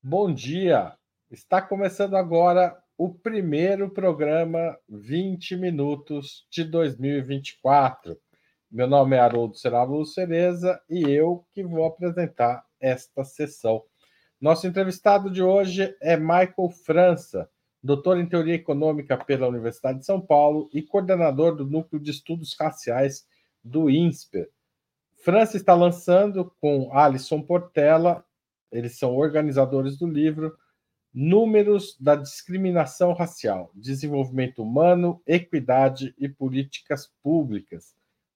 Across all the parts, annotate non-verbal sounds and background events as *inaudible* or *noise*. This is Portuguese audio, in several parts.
Bom dia! Está começando agora o primeiro programa 20 Minutos de 2024. Meu nome é Haroldo Seravo Cereza e eu que vou apresentar esta sessão. Nosso entrevistado de hoje é Michael França, doutor em Teoria Econômica pela Universidade de São Paulo e coordenador do Núcleo de Estudos Raciais do INSPER. França está lançando com Alisson Portela eles são organizadores do livro Números da Discriminação Racial, Desenvolvimento Humano, Equidade e Políticas Públicas,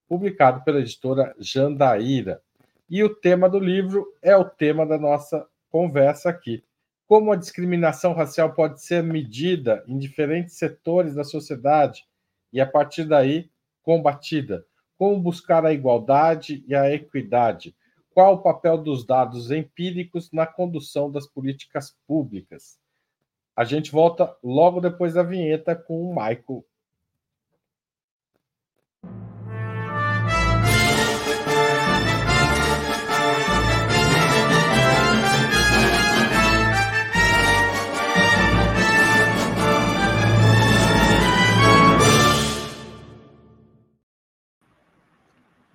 publicado pela editora Jandaíra. E o tema do livro é o tema da nossa conversa aqui. Como a discriminação racial pode ser medida em diferentes setores da sociedade e, a partir daí, combatida? Como buscar a igualdade e a equidade? Qual o papel dos dados empíricos na condução das políticas públicas? A gente volta logo depois da vinheta com o Michael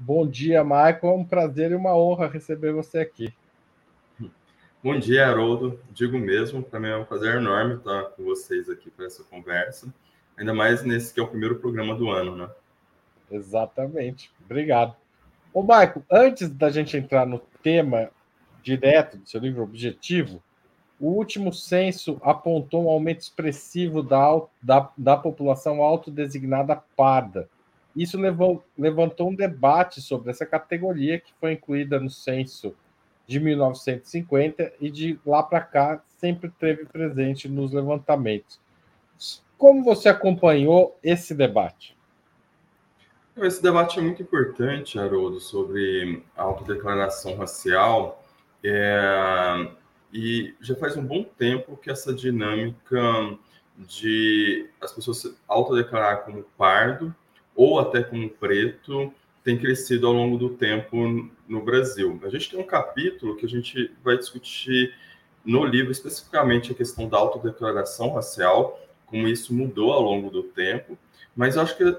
Bom dia, Michael. É um prazer e uma honra receber você aqui. Bom dia, Haroldo. Digo mesmo, para mim é um prazer enorme estar com vocês aqui para essa conversa, ainda mais nesse que é o primeiro programa do ano, né? Exatamente. Obrigado. Ô, Michael, antes da gente entrar no tema direto do seu livro Objetivo, o último censo apontou um aumento expressivo da, da, da população autodesignada parda isso levou, levantou um debate sobre essa categoria que foi incluída no censo de 1950 e de lá para cá sempre teve presente nos levantamentos. Como você acompanhou esse debate? Esse debate é muito importante, Haroldo, sobre autodeclaração racial. É... E já faz um bom tempo que essa dinâmica de as pessoas se autodeclarar como pardo ou até como preto tem crescido ao longo do tempo no Brasil. A gente tem um capítulo que a gente vai discutir no livro especificamente a questão da autodeclaração racial, como isso mudou ao longo do tempo, mas eu acho que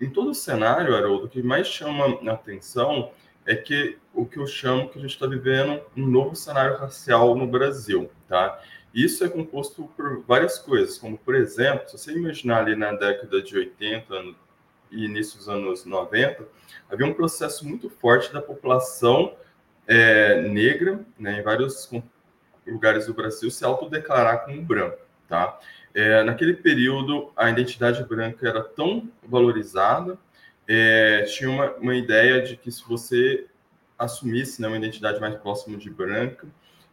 em todo o cenário, Haroldo, o que mais chama a atenção é que o que eu chamo que a gente está vivendo um novo cenário racial no Brasil, tá? Isso é composto por várias coisas, como, por exemplo, se você imaginar ali na década de 80, e início dos anos 90, havia um processo muito forte da população é, negra, né, em vários lugares do Brasil, se autodeclarar como branco, tá? É, naquele período, a identidade branca era tão valorizada, é, tinha uma, uma ideia de que se você assumisse né, uma identidade mais próxima de branca,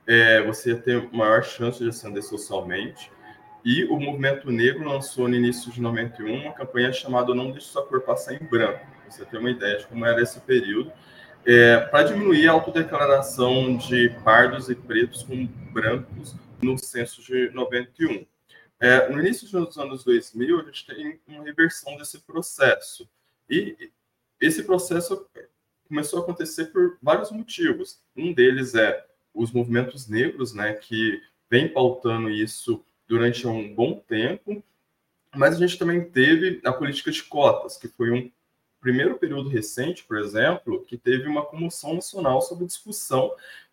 é, você ia ter maior chance de ascender socialmente. E o movimento negro lançou no início de 91 uma campanha chamada Não Deixe Sua Cor Passar em Branco. Você tem uma ideia de como era esse período. É, para diminuir a autodeclaração de pardos e pretos com brancos no censo de 91. É, no início dos anos 2000, a gente tem uma reversão desse processo. E esse processo começou a acontecer por vários motivos. Um deles é os movimentos negros, né, que vem pautando isso durante um bom tempo, mas a gente também teve a política de cotas, que foi um primeiro período recente, por exemplo, que teve uma comoção nacional sobre discussão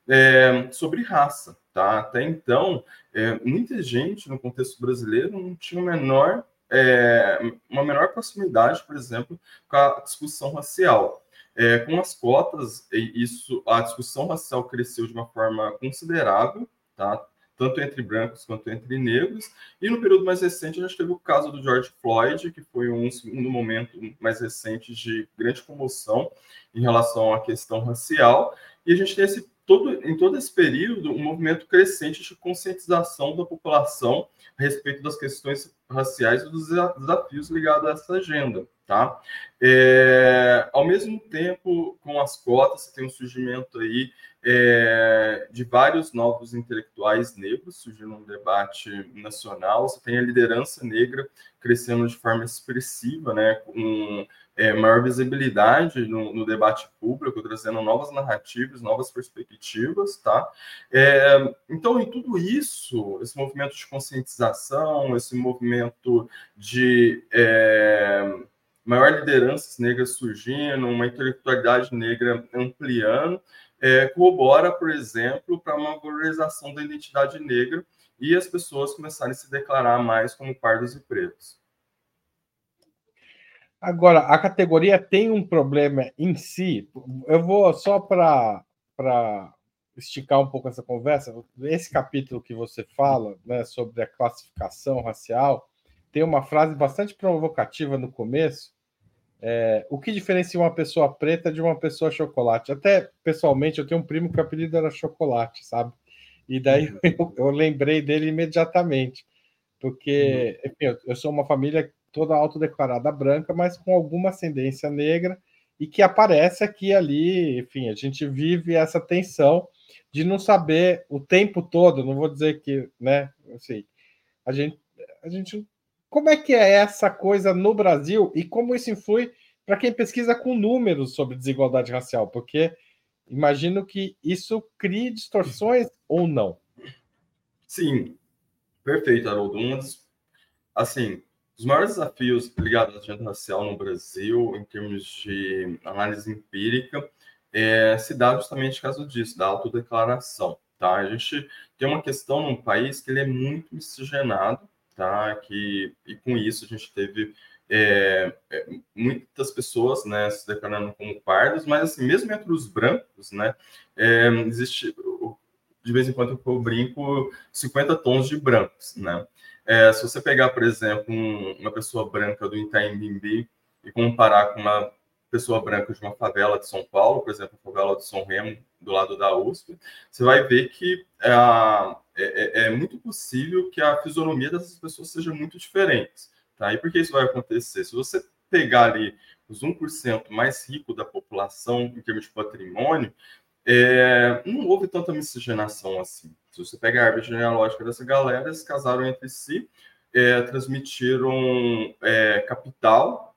é, sobre raça. Tá? Até então, é, muita gente no contexto brasileiro não tinha menor, é, uma menor proximidade, por exemplo, com a discussão racial. É, com as cotas, isso, a discussão racial cresceu de uma forma considerável, tá? Tanto entre brancos quanto entre negros. E no período mais recente, a gente teve o caso do George Floyd, que foi um segundo momento mais recente de grande comoção em relação à questão racial. E a gente tem esse todo, em todo esse período um movimento crescente de conscientização da população a respeito das questões raciais e dos desafios ligados a essa agenda. Tá? É, ao mesmo tempo, com as cotas, tem um surgimento aí é, de vários novos intelectuais negros surgindo um debate nacional. Você tem a liderança negra crescendo de forma expressiva, né, com é, maior visibilidade no, no, debate público, trazendo novas narrativas, novas perspectivas, tá? É, então, em tudo isso, esse movimento de conscientização, esse movimento de é, maior lideranças negras surgindo, uma intelectualidade negra ampliando, é, corrobora, por exemplo, para uma valorização da identidade negra e as pessoas começarem a se declarar mais como pardos e pretos. Agora, a categoria tem um problema em si. Eu vou só para esticar um pouco essa conversa. Esse capítulo que você fala né, sobre a classificação racial tem uma frase bastante provocativa no começo. É, o que diferencia uma pessoa preta de uma pessoa chocolate? Até pessoalmente, eu tenho um primo que o apelido era chocolate, sabe? E daí uhum. *laughs* eu, eu lembrei dele imediatamente, porque, uhum. enfim, eu, eu sou uma família toda autodeclarada branca, mas com alguma ascendência negra e que aparece aqui ali, enfim, a gente vive essa tensão de não saber o tempo todo, não vou dizer que, né, assim, a gente, a gente, como é que é essa coisa no Brasil e como isso influi para quem pesquisa com números sobre desigualdade racial, porque imagino que isso crie distorções ou não. Sim, perfeito, Haroldo. Um assim, os maiores desafios ligados à agenda racial no Brasil, em termos de análise empírica, é, se dá justamente caso disso, da autodeclaração. Tá? A gente tem uma questão num país que ele é muito miscigenado, que, e com isso a gente teve é, é, muitas pessoas né, se declarando como pardos, mas assim, mesmo entre os brancos, né, é, existe, de vez em quando eu brinco, 50 tons de brancos, né? É, se você pegar, por exemplo, um, uma pessoa branca do Itaim Bimbi e comparar com uma pessoa branca de uma favela de São Paulo, por exemplo, a favela de São Remo, do lado da USP, você vai ver que é, é, é muito possível que a fisionomia dessas pessoas seja muito diferente. Tá? E por que isso vai acontecer? Se você pegar ali os 1% mais ricos da população em termos de patrimônio, é, não houve tanta miscigenação assim. Se você pega a árvore genealógica dessa galera, eles casaram entre si, é, transmitiram é, capital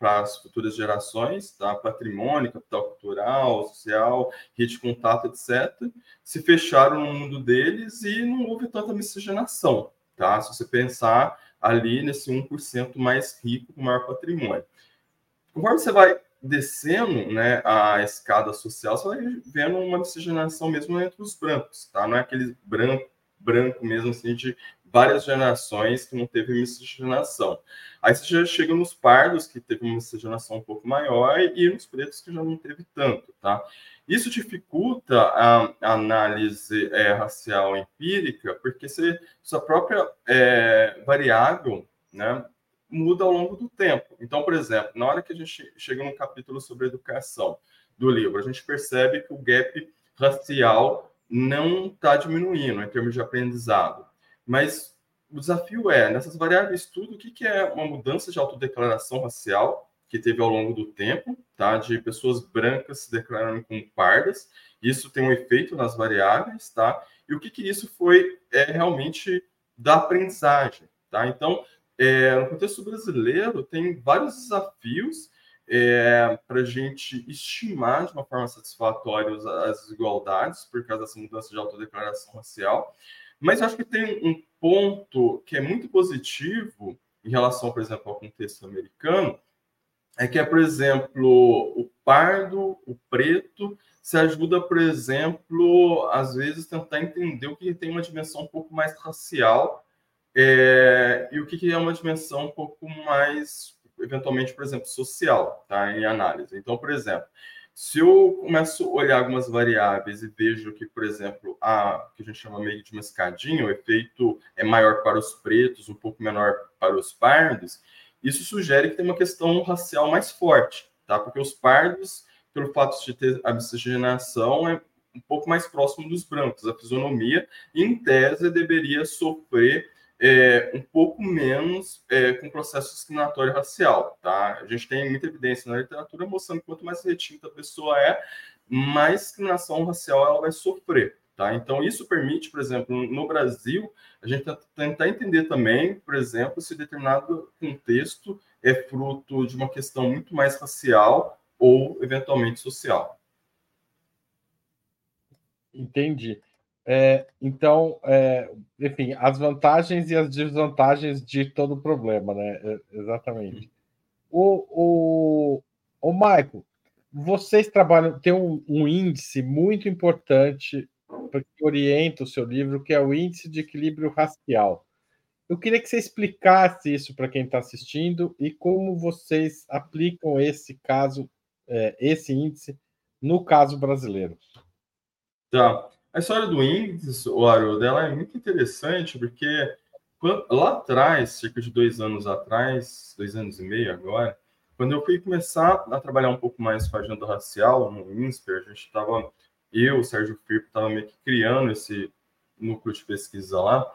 para as futuras gerações, tá? patrimônio, capital cultural, social, rede de contato, etc. Se fecharam no mundo deles e não houve tanta miscigenação. Tá? Se você pensar ali nesse 1% mais rico com maior patrimônio. Conforme você vai descendo né, a escada social, você vai vendo uma miscigenação mesmo entre os brancos, tá? Não é aquele branco, branco mesmo, assim, de várias gerações que não teve miscigenação. Aí você já chega nos pardos, que teve uma miscigenação um pouco maior, e nos pretos, que já não teve tanto, tá? Isso dificulta a, análise é, racial empírica, porque você, sua própria é, variável, né, muda ao longo do tempo. Então, por exemplo, na hora que a gente chega num capítulo sobre educação do livro, a gente percebe que o gap racial não está diminuindo em termos de aprendizado. Mas o desafio é, nessas variáveis tudo, o que, que é uma mudança de autodeclaração racial que teve ao longo do tempo, tá? De pessoas brancas se declarando como pardas. Isso tem um efeito nas variáveis, tá? E o que, que isso foi é, realmente da aprendizagem, tá? Então, é, no contexto brasileiro, tem vários desafios é, para a gente estimar de uma forma satisfatória as desigualdades por causa dessa mudança de autodeclaração racial. Mas eu acho que tem um ponto que é muito positivo em relação, por exemplo, ao contexto americano, é que é, por exemplo, o pardo, o preto, se ajuda, por exemplo, às vezes tentar entender o que tem uma dimensão um pouco mais racial é, e o que, é uma dimensão um pouco mais, eventualmente, por exemplo, social, tá? Em análise. Então, por exemplo, se eu começo a olhar algumas variáveis e vejo que, por exemplo, a que a gente chama meio de uma escadinha, o efeito é maior para os pretos, um pouco menor para os pardos, isso sugere que tem uma questão racial mais forte, tá? Porque os pardos, pelo fato de ter a miscigenação, é um pouco mais próximo dos brancos. A fisionomia, em tese, deveria sofrer é, um pouco menos é, com processo discriminatório racial, tá? A gente tem muita evidência na literatura mostrando que quanto mais retinta a pessoa é, mais discriminação racial ela vai sofrer. Tá? Então, isso permite, por exemplo, no Brasil, a gente tentar entender também, por exemplo, se determinado contexto é fruto de uma questão muito mais racial ou, eventualmente, social. Entendi. É, então, é, enfim, as vantagens e as desvantagens de todo o problema, né? É, exatamente. O, o, o Michael, vocês trabalham, tem um, um índice muito importante que orienta o seu livro, que é o índice de equilíbrio racial. Eu queria que você explicasse isso para quem está assistindo e como vocês aplicam esse caso, é, esse índice, no caso brasileiro. Tá. A história do índice, o Haroldo, ela é muito interessante porque lá atrás, cerca de dois anos atrás, dois anos e meio agora, quando eu fui começar a trabalhar um pouco mais com a agenda racial no INSPER, a gente estava eu, o Sérgio Firpo, estava meio que criando esse núcleo de pesquisa lá.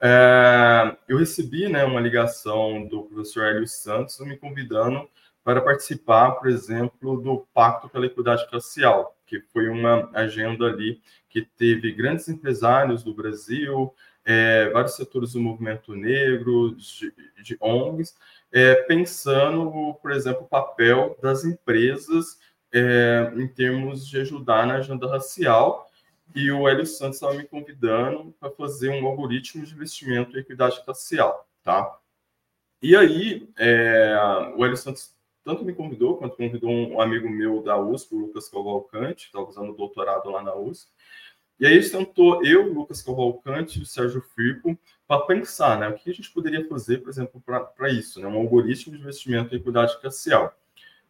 É, eu recebi né, uma ligação do professor Hélio Santos me convidando para participar, por exemplo, do Pacto pela Equidade Racial, que foi uma agenda ali que teve grandes empresários do Brasil, é, vários setores do movimento negro, de, de ONGs, é, pensando, por exemplo, o papel das empresas é, em termos de ajudar na agenda racial. E o Hélio Santos estava me convidando para fazer um algoritmo de investimento em equidade racial, tá? E aí, é, o Hélio Santos tanto me convidou, quanto convidou um amigo meu da USP, o Lucas Cavalcante, estava fazendo doutorado lá na USP. E aí sentou eu, Lucas Cavalcante e o Sérgio Firpo para pensar, né, o que a gente poderia fazer, por exemplo, para isso, né, um algoritmo de investimento em equidade racial.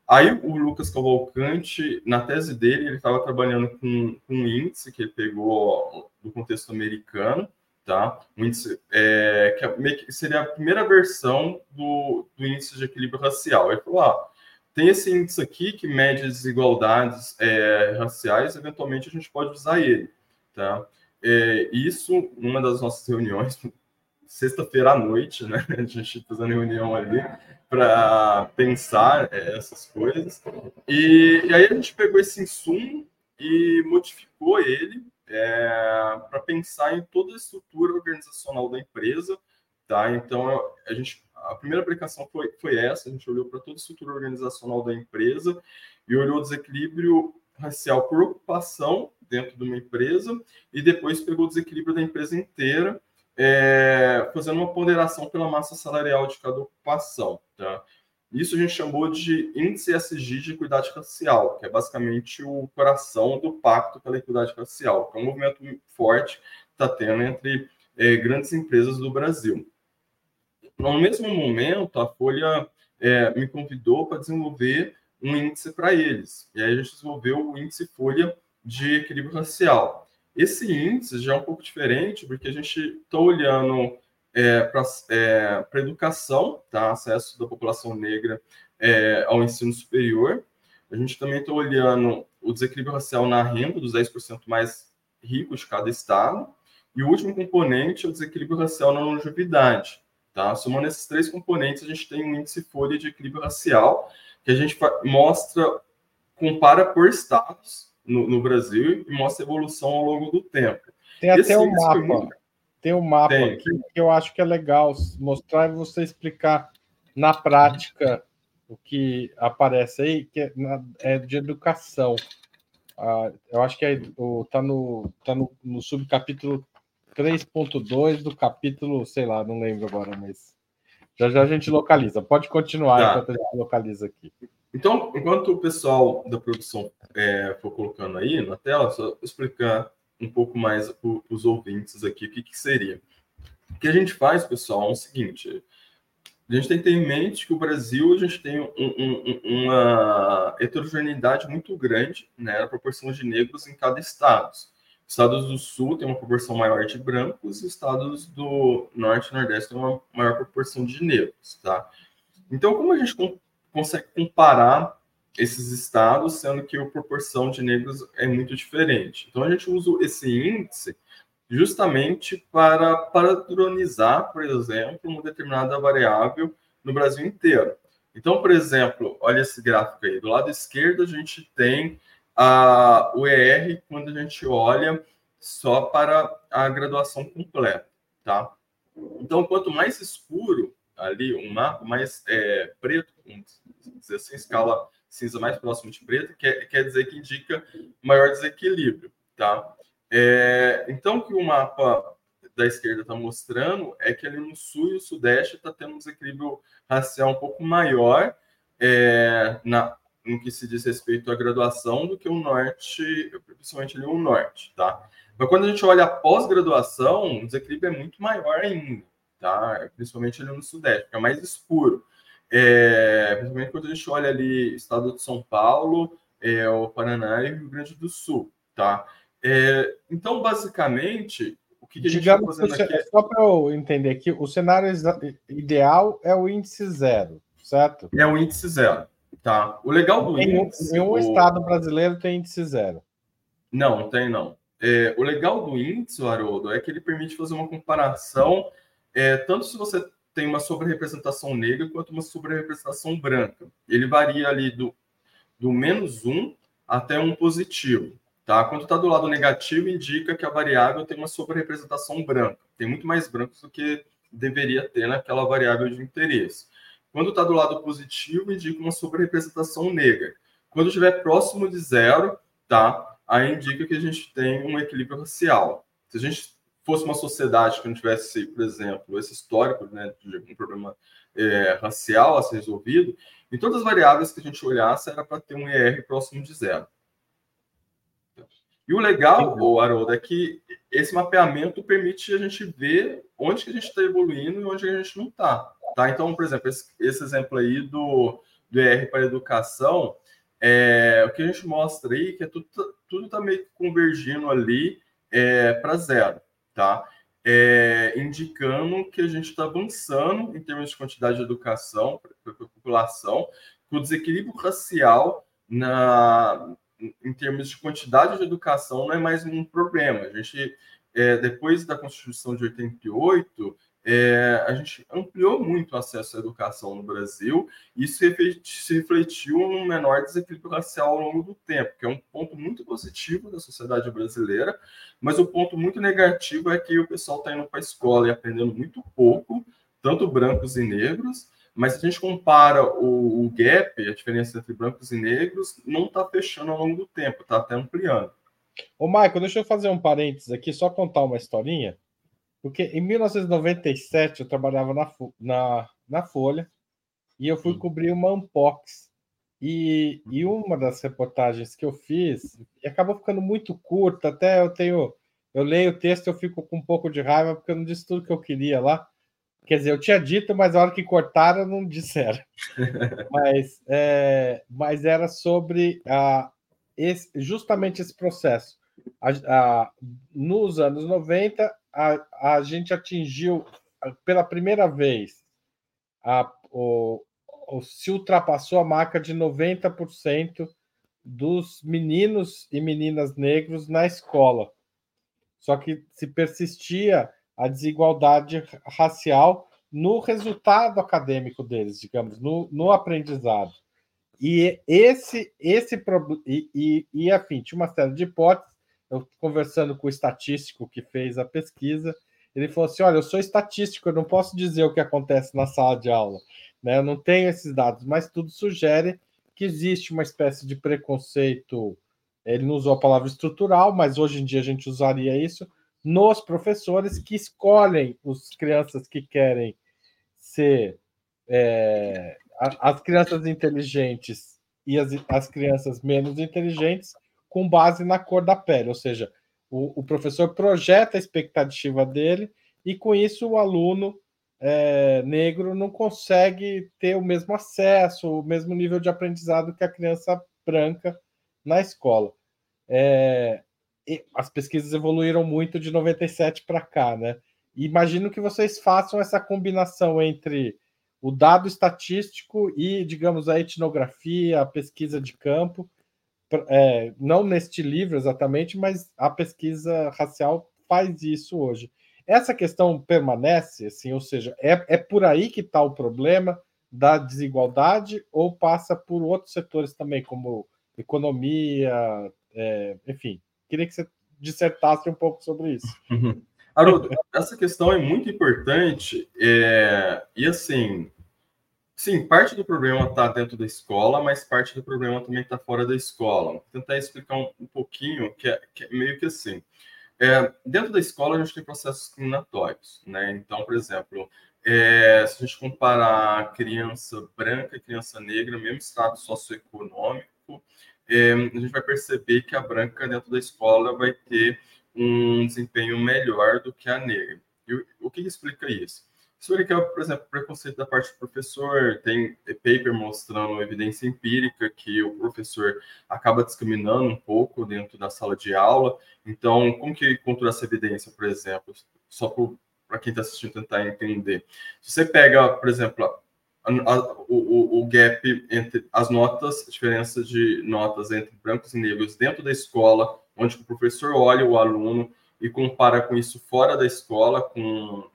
Aí o Lucas Cavalcante, na tese dele, ele estava trabalhando com, com, um índice que ele pegou do contexto americano, tá? Um índice é, que seria a primeira versão do, do índice de equilíbrio racial. Ele falou, ah, tem esse índice aqui que mede desigualdades é, raciais, eventualmente a gente pode usar ele, tá? É, isso, numa das nossas reuniões, *laughs* sexta-feira à noite, né? *laughs* A gente fazendo reunião ali para pensar é, essas coisas. E, e, aí a gente pegou esse insumo e modificou ele é, para pensar em toda a estrutura organizacional da empresa, tá? Então a gente a primeira aplicação foi, foi essa, a gente olhou para toda a estrutura organizacional da empresa e olhou o desequilíbrio racial por ocupação dentro de uma empresa e depois pegou o desequilíbrio da empresa inteira é, fazendo uma ponderação pela massa salarial de cada ocupação. Tá? Isso a gente chamou de índice SG de equidade racial, que é basicamente o coração do pacto pela equidade racial, que é um movimento forte que está tendo entre é, grandes empresas do Brasil. No mesmo momento, a Folha é, me convidou para desenvolver um índice para eles. E aí a gente desenvolveu o índice Folha de equilíbrio racial. Esse índice já é um pouco diferente, porque a gente está olhando é, para é, a educação, tá? acesso da população negra é, ao ensino superior. A gente também está olhando o desequilíbrio racial na renda dos 10% mais ricos de cada estado. E o último componente é o desequilíbrio racial na longevidade. Tá? Somando esses três componentes, a gente tem um índice folha de equilíbrio racial, que a gente mostra, compara por estados no, no, Brasil e mostra a evolução ao longo do tempo. Tem até um mapa. Tem um mapa Tem. Que, que eu acho que é legal mostrar e você explicar na prática o que aparece aí, que é, na, é de educação. Ah, eu acho que é, o, tá no, tá no, no subcapítulo 3.2 do capítulo, sei lá, não lembro agora, mas já já a gente localiza. Pode continuar tá. enquanto a gente localiza aqui. Então, enquanto o pessoal da produção é, for colocando aí na tela, só explicar um pouco mais para os ouvintes aqui o que, que seria. O que a gente faz, pessoal, é o seguinte: a gente tem que ter em mente que o Brasil a gente tem um, um, uma heterogeneidade muito grande, né, a proporção de negros em cada estado. Estados do Sul tem uma proporção maior de brancos, estados do Norte e Nordeste tem uma maior proporção de negros, tá? Então, como a gente consegue comparar esses estados, sendo que a proporção de negros é muito diferente. Então, a gente usa esse índice justamente para padronizar, por exemplo, uma determinada variável no Brasil inteiro. Então, por exemplo, olha esse gráfico aí. Do lado esquerdo, a gente tem a, o ER quando a gente olha só para a graduação completa, tá? Então, quanto mais escuro ali um mapa, mais é, preto, assim, escala cinza mais próximo de preto, quer, quer dizer que indica maior desequilíbrio, tá? É, então, o que o mapa da esquerda está mostrando é que ali no sul e o sudeste está tendo um desequilíbrio racial um pouco maior é, na, no que se diz respeito à graduação do que o norte, principalmente ali o norte, tá? Mas quando a gente olha a pós-graduação, o desequilíbrio é muito maior ainda, tá? Principalmente ali no sudeste, fica mais escuro. É, principalmente quando a gente olha ali estado de São Paulo, é, o Paraná e o Rio Grande do Sul, tá? É, então, basicamente, o que, que a gente está fazendo aqui... É... Só para eu entender aqui, o cenário ideal é o índice zero, certo? É o índice zero, tá? O legal do nenhum, índice... Nenhum o... estado brasileiro tem índice zero. Não, não tem não. É, o legal do índice, Haroldo, é que ele permite fazer uma comparação, é, tanto se você tem uma sobre-representação negra quanto uma sobre-representação branca. Ele varia ali do, do menos um até um positivo. Tá? Quando está do lado negativo, indica que a variável tem uma sobre-representação branca. Tem muito mais brancos do que deveria ter naquela variável de interesse. Quando está do lado positivo, indica uma sobre-representação negra. Quando estiver próximo de zero, tá? aí indica que a gente tem um equilíbrio racial. Se a gente fosse uma sociedade que não tivesse, por exemplo, esse histórico né, de um problema é, racial a ser resolvido, em todas as variáveis que a gente olhasse era para ter um ER próximo de zero. E o legal, o Haroldo, é que esse mapeamento permite a gente ver onde que a gente está evoluindo e onde a gente não está. Tá? Então, por exemplo, esse, esse, exemplo aí do, do ER para educação, é, o que a gente mostra aí é que é tudo tudo está meio que convergindo ali é, para zero, tá? É, indicando que a gente está avançando em termos de quantidade de educação para a população, que o desequilíbrio racial na, em termos de quantidade de educação não é mais um problema. A gente, é, depois da Constituição de 88, é, a gente ampliou muito o acesso à educação no Brasil e isso se refletiu num menor desequilíbrio racial ao longo do tempo, que é um ponto muito positivo da sociedade brasileira, mas o ponto muito negativo é que o pessoal está indo para a escola e aprendendo muito pouco, tanto brancos e negros, mas se a gente compara o, o gap, a diferença entre brancos e negros, não está fechando ao longo do tempo, está até ampliando. Ô, Michael, deixa eu fazer um parênteses aqui, só contar uma historinha. Porque em 1997 eu trabalhava na, na, na Folha e eu fui cobrir uma Unbox. E, e uma das reportagens que eu fiz acabou ficando muito curta, até eu tenho. Eu leio o texto eu fico com um pouco de raiva, porque eu não disse tudo que eu queria lá. Quer dizer, eu tinha dito, mas a hora que cortaram, não disseram. *laughs* mas, é, mas era sobre a, esse, justamente esse processo. A, a, nos anos 90, a, a gente atingiu pela primeira vez a, o, o, se ultrapassou a marca de 90% dos meninos e meninas negros na escola. Só que se persistia a desigualdade racial no resultado acadêmico deles, digamos, no, no aprendizado. E esse, esse e, e, e, afim, tinha uma série de hipóteses eu conversando com o estatístico que fez a pesquisa, ele falou assim: olha, eu sou estatístico, eu não posso dizer o que acontece na sala de aula, né? Eu não tenho esses dados, mas tudo sugere que existe uma espécie de preconceito. Ele não usou a palavra estrutural, mas hoje em dia a gente usaria isso nos professores que escolhem as crianças que querem ser é, as crianças inteligentes e as, as crianças menos inteligentes com base na cor da pele, ou seja, o, o professor projeta a expectativa dele e com isso o aluno é, negro não consegue ter o mesmo acesso, o mesmo nível de aprendizado que a criança branca na escola. É, as pesquisas evoluíram muito de 97 para cá, né? imagino que vocês façam essa combinação entre o dado estatístico e, digamos, a etnografia, a pesquisa de campo, é, não neste livro exatamente, mas a pesquisa racial faz isso hoje. Essa questão permanece, assim, ou seja, é, é por aí que está o problema da desigualdade ou passa por outros setores também, como economia, é, enfim. Queria que você dissertasse um pouco sobre isso. Uhum. Haroldo, essa questão é muito importante é, e assim, sim, parte do problema está dentro da escola, mas parte do problema também está fora da escola. Vou tentar explicar um, um pouquinho, que é, que é, meio que assim. É, dentro da escola, a gente tem processos discriminatórios, né? Então, por exemplo, é, se a gente comparar criança branca e criança negra, mesmo estado socioeconômico, é, a gente vai perceber que a branca dentro da escola vai ter um desempenho melhor do que a negra. E o, que explica isso? Isso explica, por exemplo, preconceito da parte do professor, tem paper mostrando evidência empírica que o professor acaba discriminando um pouco dentro da sala de aula. Então, como que encontrou essa evidência, por exemplo? Só para quem está assistindo tentar entender. Se você pega, por exemplo, a, a, o, o, gap entre as notas, a diferença de notas entre brancos e negros dentro da escola, onde o professor olha o aluno e compara com isso fora da escola, com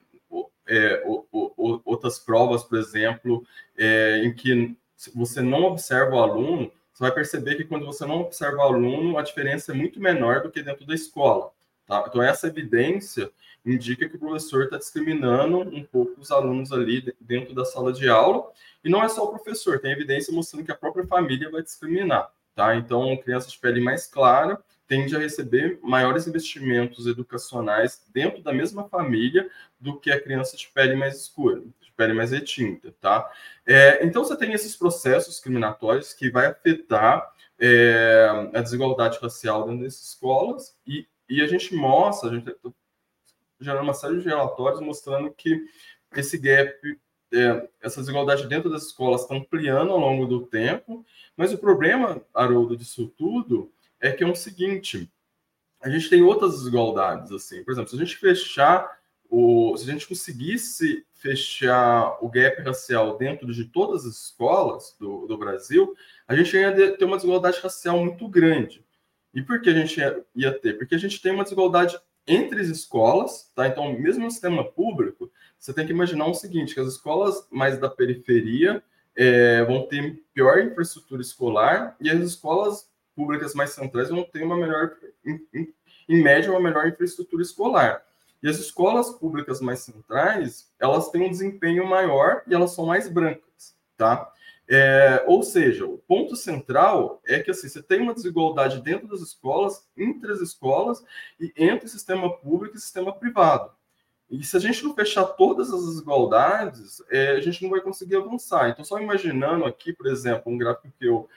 é, o, o, outras provas, por exemplo, é, em que você não observa o aluno, você vai perceber que quando você não observa o aluno, a diferença é muito menor do que dentro da escola. Tá? Então, essa evidência indica que o professor está discriminando um pouco os alunos ali dentro da sala de aula. E não é só o professor, tem evidência mostrando que a própria família vai discriminar. Tá? Então, crianças de pele mais clara tende a receber maiores investimentos educacionais dentro da mesma família do que a criança de pele mais escura, de pele mais retinta, tá? É, então, você tem esses processos discriminatórios que vai afetar é, a desigualdade racial dentro dessas escolas e, e a gente mostra, a gente gerando uma série de relatórios mostrando que esse gap, é, essa desigualdade dentro das escolas está ampliando ao longo do tempo, mas o problema, Haroldo, disso tudo é que é o seguinte, a gente tem outras desigualdades, assim, por exemplo, se a gente fechar o, se a gente conseguisse fechar o gap racial dentro de todas as escolas do, do Brasil, a gente ia ter uma desigualdade racial muito grande. E por que a gente ia, ia ter? Porque a gente tem uma desigualdade entre as escolas, tá? Então, mesmo no sistema público, você tem que imaginar o seguinte, que as escolas mais da periferia é, vão ter pior infraestrutura escolar e as escolas públicas mais centrais vão ter uma melhor, em, em média, uma melhor infraestrutura escolar. E as escolas públicas mais centrais, elas têm um desempenho maior e elas são mais brancas, tá? É, ou seja, o ponto central é que assim, você tem uma desigualdade dentro das escolas, entre as escolas e entre o sistema público e o sistema privado. E se a gente não fechar todas as desigualdades, é, a gente não vai conseguir avançar. Então, só imaginando aqui, por exemplo, um gráfico que eu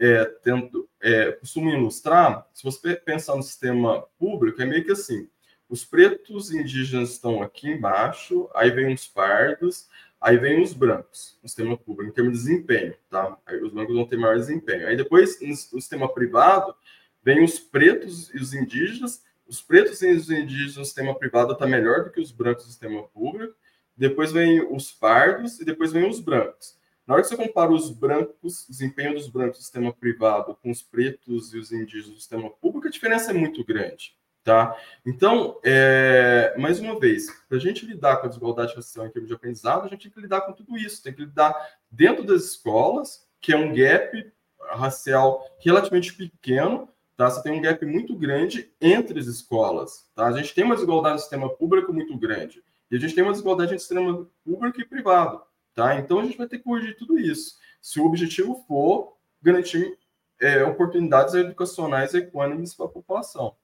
é, tento, é, costumo ilustrar, se você pensar no sistema público, é meio que assim: os pretos indígenas estão aqui embaixo, aí vem os pardos, Aí vem os brancos, no sistema público, em termos de desempenho, tá? Aí os brancos vão ter maior desempenho. Aí depois, no sistema privado, vem os pretos e os indígenas. Os pretos e os indígenas no sistema privado está melhor do que os brancos no sistema público. Depois vem os pardos e depois vem os brancos. Na hora que você compara os brancos, o desempenho dos brancos no sistema privado com os pretos e os indígenas no sistema público, a diferença é muito grande. Tá? Então, é, mais uma vez, para a gente lidar com a desigualdade racial em termos de aprendizado, a gente tem que lidar com tudo isso, tem que lidar dentro das escolas, que é um gap racial relativamente pequeno, tá? Você tem um gap muito grande entre as escolas, tá? A gente tem uma desigualdade no sistema público muito grande, e a gente tem uma desigualdade entre sistema público e privado, tá? Então, a gente vai ter que corrigir tudo isso, se o objetivo for garantir é, oportunidades educacionais equânimes para a população.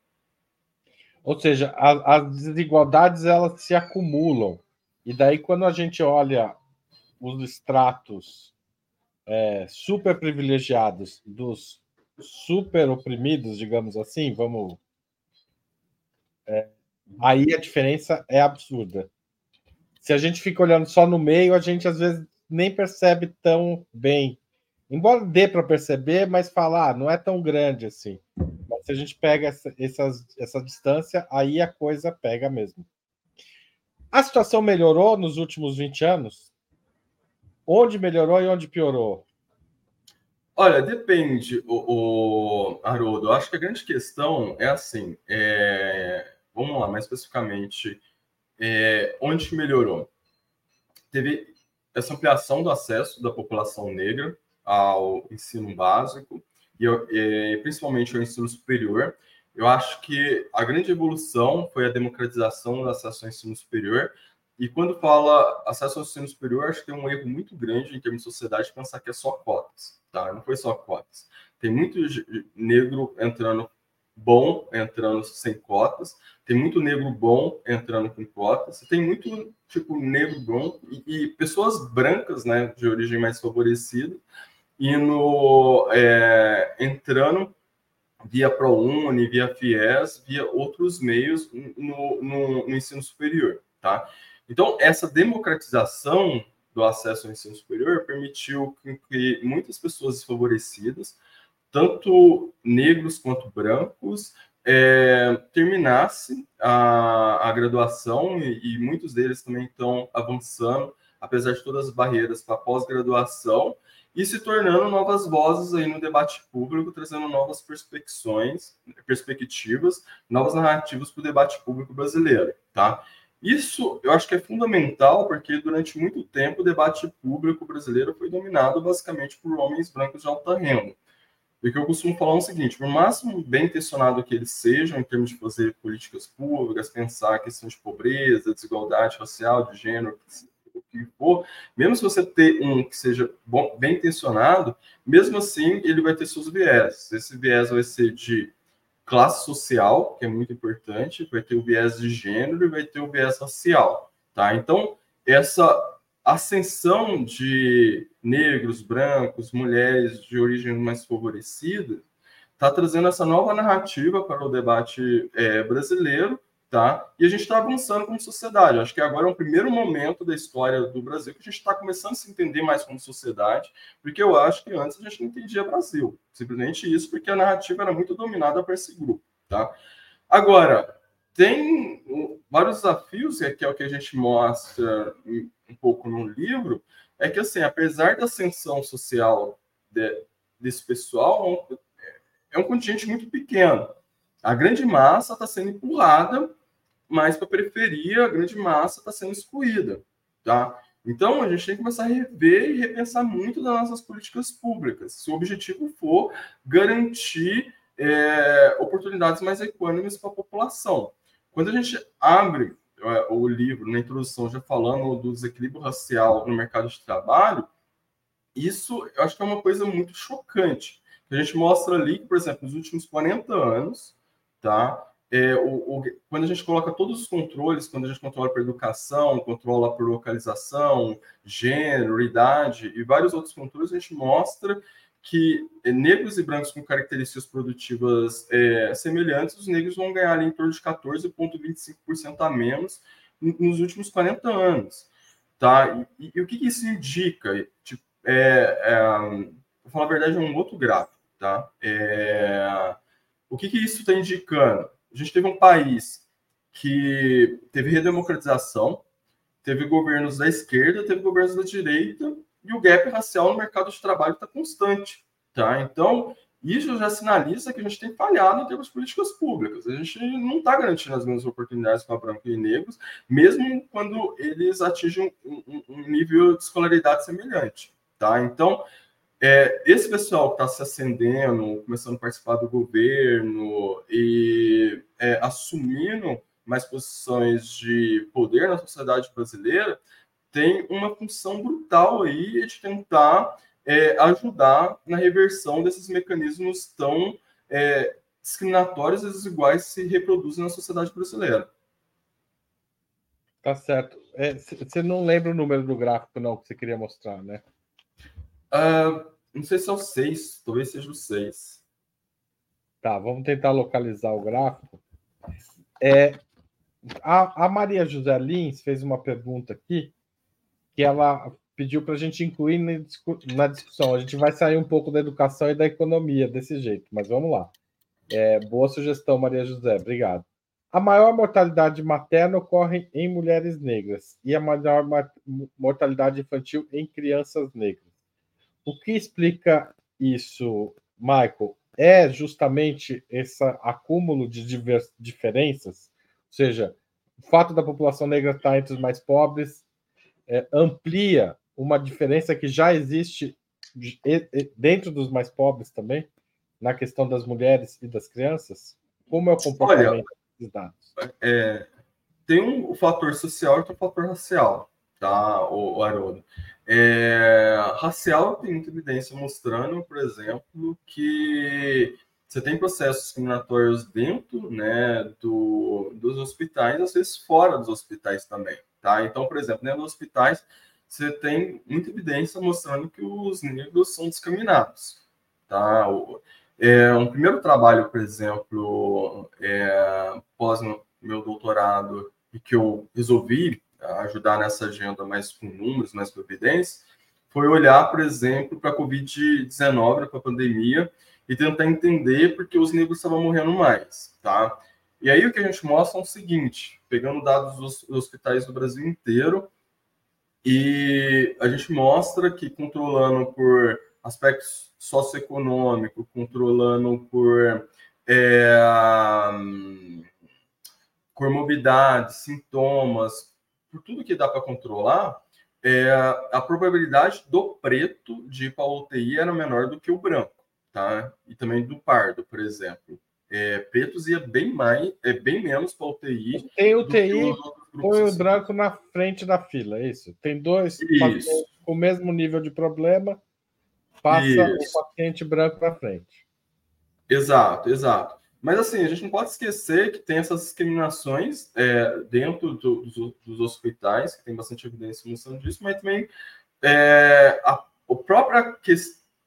Ou seja, a, as desigualdades elas se acumulam. E daí, quando a gente olha os estratos é, super privilegiados dos super oprimidos, digamos assim, vamos. É, aí a diferença é absurda. Se a gente fica olhando só no meio, a gente às vezes nem percebe tão bem. Embora dê para perceber, mas falar, ah, não é tão grande assim se a gente pega essa, essas, essa distância, aí a coisa pega mesmo. A situação melhorou nos últimos 20 anos? Onde melhorou e onde piorou? Olha, depende, o, o Haroldo. Acho que a grande questão é assim: é, vamos lá, mais especificamente, é, onde melhorou? Teve essa ampliação do acesso da população negra ao ensino básico, e, e principalmente o ensino superior. Eu acho que a grande evolução foi a democratização do acesso ao ensino superior. E quando fala acesso ao ensino superior, acho que tem um erro muito grande em termos de sociedade pensar que é só cotas, tá? Não foi só cotas. Tem muito negro entrando bom entrando sem cotas, tem muito negro bom entrando com cotas, tem muito tipo negro bom e, e pessoas brancas, né, de origem mais favorecida, indo é, entrando via ProUni, via FIES, via outros meios no, no, no ensino superior, tá? Então, essa democratização do acesso ao ensino superior permitiu que muitas pessoas desfavorecidas tanto negros quanto brancos, é, terminasse a, a graduação e, e, muitos deles também estão avançando, apesar de todas as barreiras para pós-graduação, e se tornando novas vozes aí no debate público, trazendo novas perspectivas, perspectivas novas narrativas para o debate público brasileiro, tá? Isso eu acho que é fundamental, porque durante muito tempo o debate público brasileiro foi dominado basicamente por homens brancos de alta renda. Porque eu costumo falar o seguinte: por máximo bem intencionado que eles sejam, em termos de fazer políticas públicas, pensar a questão de pobreza, desigualdade racial, de gênero, o que for, mesmo se você ter um que seja bom, bem intencionado, mesmo assim ele vai ter seus viés. Esse viés vai ser de classe social, que é muito importante, vai ter o viés de gênero e vai ter o viés racial, tá? Então, essa ascensão de negros, brancos, mulheres de origem mais favorecida está trazendo essa nova narrativa para o debate é, brasileiro, tá? E a gente está avançando como sociedade. Acho que agora é um primeiro momento da história do Brasil que a gente está começando a se entender mais como sociedade, porque eu acho que antes a gente não entendia Brasil. Simplesmente isso, porque a narrativa era muito dominada por esse grupo, tá? Agora, tem vários desafios, que é o que a gente mostra um pouco no livro, é que, assim, apesar da ascensão social de, desse pessoal, é um contingente muito pequeno. A grande massa está sendo empurrada mais para a periferia, a grande massa está sendo excluída, tá? Então, a gente tem que começar a rever e repensar muito das nossas políticas públicas, se o objetivo for garantir é, oportunidades mais econômicas para a população. Quando a gente abre é, o livro, na introdução, já falando do desequilíbrio racial no mercado de trabalho, isso eu acho que é uma coisa muito chocante. A gente mostra ali que, por exemplo, nos últimos 40 anos, tá? É, o, o, quando a gente coloca todos os controles, quando a gente controla por educação, controla por localização, gênero, idade e vários outros controles, a gente mostra que é, negros e brancos com características produtivas é, semelhantes, os negros vão ganhar ali em torno de 14,25% a menos nos últimos 40 anos. Tá? E, e o que, que, isso indica? Tipo, é, é, vou falar a verdade, é um outro gráfico. Tá? É, o que, que isso está indicando? A gente teve um país que teve redemocratização, teve governos da esquerda, teve governos da direita, e o gap racial no mercado de trabalho está constante. Tá? Então, isso já sinaliza que a gente tem falhado em termos de políticas públicas. A gente não está garantindo as mesmas oportunidades para brancos e negros, mesmo quando eles atingem um, um nível de escolaridade semelhante. Tá? Então, é, esse pessoal que está se acendendo, começando a participar do governo e é, assumindo mais posições de poder na sociedade brasileira, tem uma função brutal aí de tentar é, ajudar na reversão desses mecanismos tão é, discriminatórios e desiguais que se reproduzem na sociedade brasileira. Tá certo. É, você não lembra o número do gráfico, não, que você queria mostrar, né? Uh, não sei se é o 6, talvez seja o 6. Tá, vamos tentar localizar o gráfico. É, a, a Maria José Lins fez uma pergunta aqui que ela pediu para a gente incluir na discussão. A gente vai sair um pouco da educação e da economia desse jeito, mas vamos lá. É, boa sugestão, Maria José, obrigado. A maior mortalidade materna ocorre em mulheres negras e a maior mortalidade infantil em crianças negras. O que explica isso, Michael? É justamente esse acúmulo de diferenças? Ou seja, o fato da população negra estar entre os mais pobres é, amplia uma diferença que já existe dentro dos mais pobres também? na questão das mulheres e das crianças? Como é o comportamento Olha, dos dados? É, tem um, o fator social e tem o fator racial, tá, o, o Haroldo? É, racial tem muita evidência mostrando, por exemplo, que você tem processos discriminatórios dentro né, do, dos hospitais, às vezes fora dos hospitais também. Tá? Então, por exemplo, dentro dos hospitais, você tem muita evidência mostrando que os negros são discriminados. Tá? É, um primeiro trabalho, por exemplo, é, pós meu doutorado, e que eu resolvi ajudar nessa agenda mais com números, mais com evidência, foi olhar, por exemplo, para a Covid-19, para a pandemia, e tentar entender porque os negros estavam morrendo mais, tá? E aí o que a gente mostra é o seguinte, pegando dados dos hospitais do Brasil inteiro, e a gente mostra que controlando por aspectos socioeconômico, controlando por é, comorbidades, sintomas, por tudo que dá para controlar, é, a probabilidade do preto de ir para a UTI era menor do que o branco, tá? E também do pardo, por exemplo. É, pretos ia bem mais, é bem menos para UTI. Tem UTI, põe o branco na frente da fila, é isso. Tem dois com o mesmo nível de problema, passa isso. o paciente branco para frente. Exato, exato. Mas assim, a gente não pode esquecer que tem essas discriminações é, dentro do, dos, dos, hospitais, que tem bastante evidência mostrando disso, mas também é, a, o, próprio,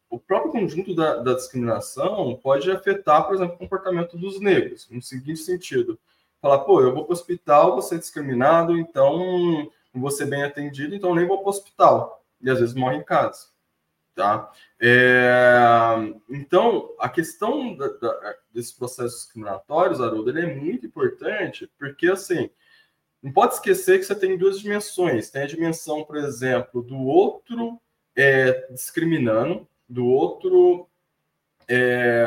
o próprio conjunto da, da, discriminação pode afetar, por exemplo, o comportamento dos negros, no seguinte sentido. Falar, pô, eu vou para o hospital, vou ser discriminado, então vou ser bem atendido, então nem vou para o hospital. E às vezes morre em casa. Tá? É, então, a questão da, da, desses processos discriminatórios, Haroldo, ele é muito importante, porque, assim, não pode esquecer que você tem duas dimensões. Tem a dimensão, por exemplo, do outro é, discriminando, do outro é,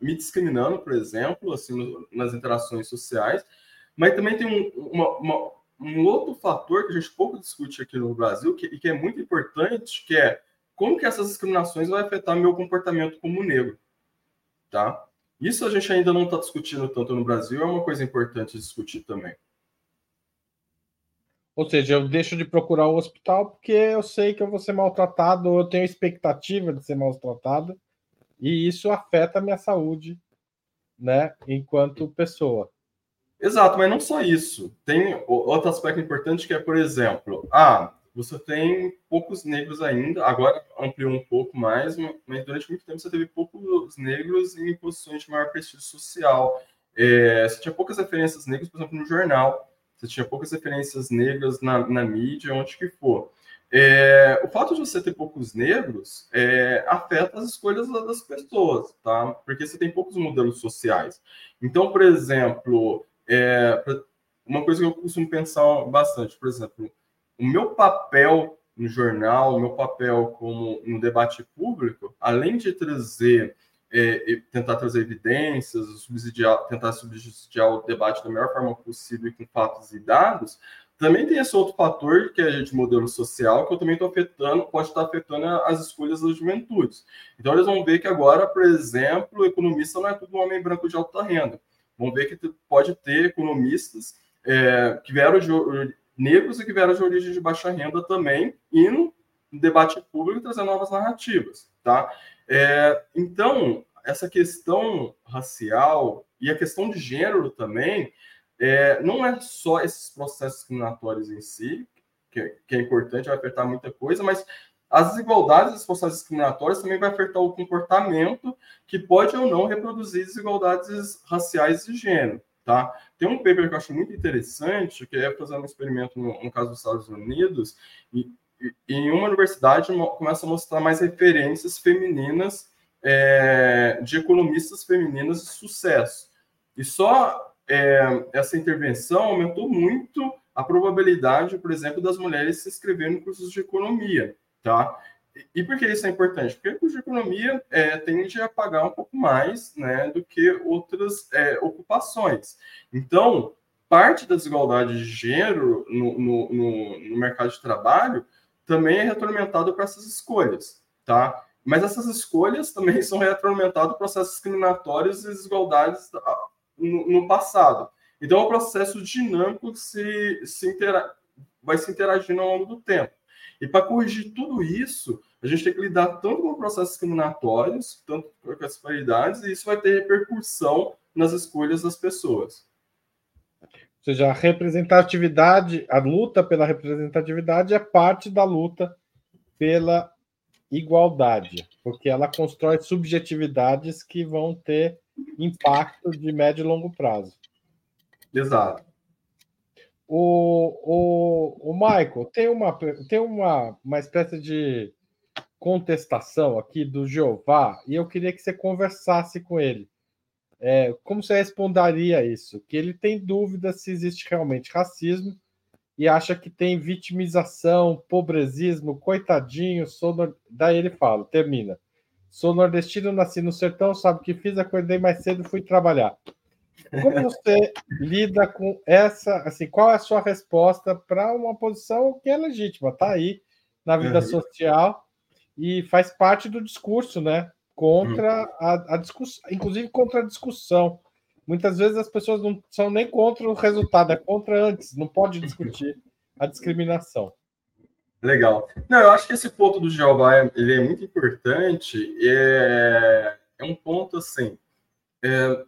me discriminando, por exemplo, assim, nas interações sociais, mas também tem um, uma, uma, um outro fator que a gente pouco discute aqui no Brasil, que, e que é muito importante, que é como que essas discriminações vão afetar meu comportamento como negro, tá? Isso a gente ainda não está discutindo tanto no Brasil, é uma coisa importante discutir também. Ou seja, eu deixo de procurar o hospital porque eu sei que eu vou ser maltratado, ou eu tenho expectativa de ser maltratado, e isso afeta a minha saúde, né, enquanto pessoa. Exato, mas não só isso. Tem outro aspecto importante que é, por exemplo, ah, você tem poucos negros ainda, agora ampliou um pouco mais, mas durante muito tempo você teve poucos negros em posições de maior prestígio social. É, você tinha poucas referências negras, por exemplo, no jornal, você tinha poucas referências negras na, na mídia, onde que for. É, o fato de você ter poucos negros é, afeta as escolhas das pessoas, tá? Porque você tem poucos modelos sociais. Então, por exemplo, é, uma coisa que eu costumo pensar bastante, por exemplo, o meu papel no jornal, o meu papel como no debate público, além de trazer, é, tentar trazer evidências, subsidiar, tentar subsidiar o debate da melhor forma possível com fatos e dados, também tem esse outro fator que é de modelo social que eu também estou afetando, pode estar afetando as escolhas das juventudes. Então eles vão ver que agora, por exemplo, o economista não é tudo um homem branco de alta renda. Vão ver que pode ter economistas é, que vieram de negros e que vieram de origem de baixa renda também, indo no debate público trazer novas narrativas, tá? É, então, essa questão racial e a questão de gênero também, é, não é só esses processos discriminatórios em si, que, que é importante, vai afetar muita coisa, mas as desigualdades dos processos discriminatórios também vai afetar o comportamento que pode ou não reproduzir desigualdades raciais de gênero. Tá? Tem um paper que eu acho muito interessante, que é fazer um experimento no, no caso dos Estados Unidos, e, em uma universidade começa a mostrar mais referências femininas é, de economistas femininas de sucesso. E só é, essa intervenção aumentou muito a probabilidade, por exemplo, das mulheres se inscreverem em cursos de economia. Tá? E por que isso é importante? Porque o curso de economia é, tende a pagar um pouco mais né, do que outras é, ocupações. Então, parte da desigualdade de gênero no, no, no, no mercado de trabalho também é retroalimentada para essas escolhas. Tá? Mas essas escolhas também *laughs* são retroalimentadas processos discriminatórios e desigualdades ah, no, passado. Então, é um processo dinâmico que se, se intera vai se interagindo ao longo do tempo. E para corrigir tudo isso, a gente tem que lidar tanto com processos discriminatórios, tanto com as disparidades, e isso vai ter repercussão nas escolhas das pessoas. Ou seja, a representatividade, a luta pela representatividade é parte da luta pela igualdade, porque ela constrói subjetividades que vão ter impacto de médio e longo prazo. Exato. O, o, o Michael, tem, uma, tem uma, uma espécie de contestação aqui do Jeová e eu queria que você conversasse com ele. É, como você responderia isso? Que ele tem dúvida se existe realmente racismo e acha que tem vitimização, pobrezismo, coitadinho, sou daí ele fala, termina. Sou nordestino, nasci no sertão, sabe o que fiz, acordei mais cedo, fui trabalhar. Como você *laughs* lida com essa, assim, qual é a sua resposta para uma posição que é legítima, tá aí na vida uhum. social e faz parte do discurso, né? Contra a, a discussão, inclusive contra a discussão. Muitas vezes as pessoas não são nem contra o resultado, é contra antes, não pode discutir a discriminação. Legal. Não, eu acho que esse ponto do Jeová ele é muito importante. É, é um ponto assim. É,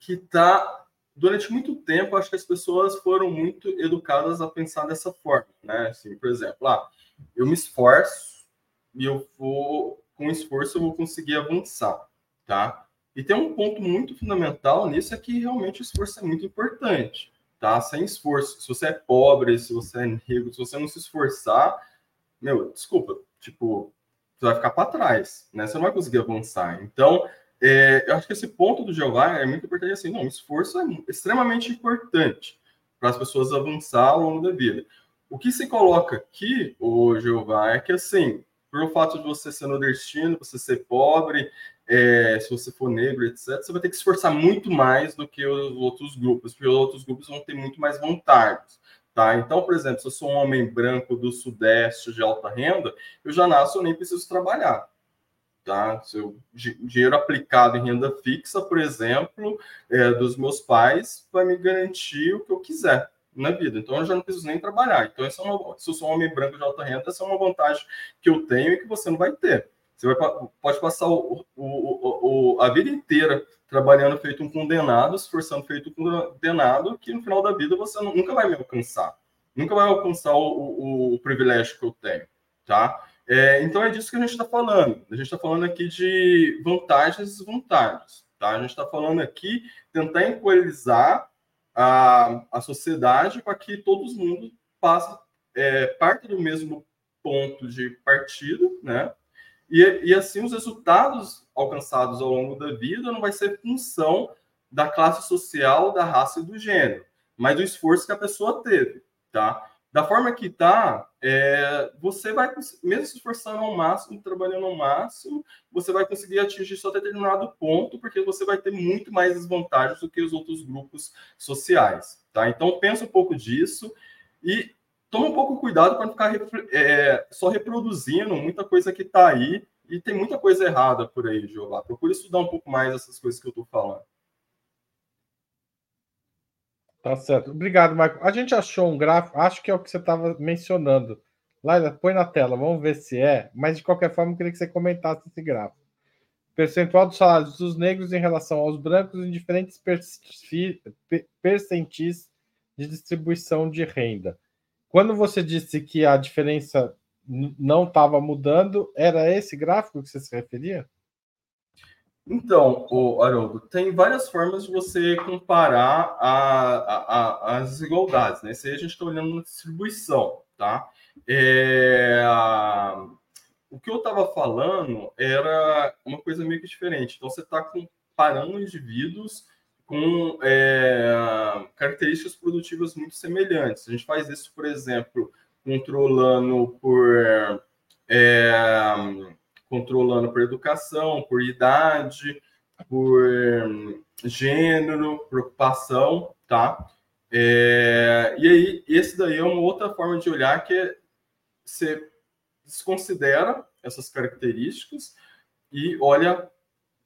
que está durante muito tempo acho que as pessoas foram muito educadas a pensar dessa forma, né? Assim, por exemplo, ah, eu me esforço e eu vou com esforço eu vou conseguir avançar, tá? E tem um ponto muito fundamental nisso é que realmente o esforço é muito importante, tá? Sem esforço, se você é pobre, se você é negro, se você não se esforçar, meu, desculpa, tipo, você vai ficar para trás, né? Você não vai conseguir avançar. Então, é, eu acho que esse ponto do Jeová é muito importante assim, não, esforço é extremamente importante para as pessoas avançar ao longo da vida. O que se coloca aqui, o Jeová, é que assim, por o fato de você ser nordestino, você ser pobre, é, se você for negro, etc., você vai ter que esforçar muito mais do que os outros grupos, porque os outros grupos vão ter muito mais vontade. Tá? Então, por exemplo, se eu sou um homem branco do Sudeste de alta renda, eu já nasço, eu nem preciso trabalhar tá? Seu dinheiro aplicado em renda fixa, por exemplo, é, dos meus pais, vai me garantir o que eu quiser na vida. Então eu já não preciso nem trabalhar. Então essa é uma, se eu sou um homem branco de alta renda, essa é uma vantagem que eu tenho e que você não vai ter. Você vai, pode passar o, o, o, a vida inteira trabalhando feito um condenado, esforçando feito um condenado, que no final da vida você nunca vai me alcançar. Nunca vai alcançar o, o privilégio que eu tenho, tá? É, então é disso que a gente está falando. A gente está falando aqui de vantagens e desvantagens. Tá? A gente está falando aqui tentar equalizar a, a sociedade para que todo mundo passe é, parte do mesmo ponto de partida, né? E, e assim os resultados alcançados ao longo da vida não vai ser função da classe social, da raça e do gênero, mas do esforço que a pessoa teve, tá? da forma que está, é, você vai, mesmo se esforçando ao máximo, trabalhando ao máximo, você vai conseguir atingir só determinado ponto, porque você vai ter muito mais desvantagens do que os outros grupos sociais. Tá? Então, pensa um pouco disso e toma um pouco cuidado para não ficar é, só reproduzindo muita coisa que está aí, e tem muita coisa errada por aí, Jeová. Procure estudar um pouco mais essas coisas que eu estou falando. Tá certo. Obrigado, Marco. A gente achou um gráfico, acho que é o que você estava mencionando. Laila, põe na tela, vamos ver se é. Mas de qualquer forma, eu queria que você comentasse esse gráfico. Percentual dos salários dos negros em relação aos brancos em diferentes percentis de distribuição de renda. Quando você disse que a diferença não estava mudando, era esse gráfico que você se referia? Então, o Haroldo, tem várias formas de você comparar a, a, a, as desigualdades, né? Isso aí a gente está olhando na distribuição, tá? É, o que eu estava falando era uma coisa meio que diferente. Então, você está comparando indivíduos com é, características produtivas muito semelhantes. A gente faz isso, por exemplo, controlando por. É, controlando por educação, por idade, por hum, gênero, preocupação, tá? É, e aí, esse daí é uma outra forma de olhar que é, você desconsidera essas características e olha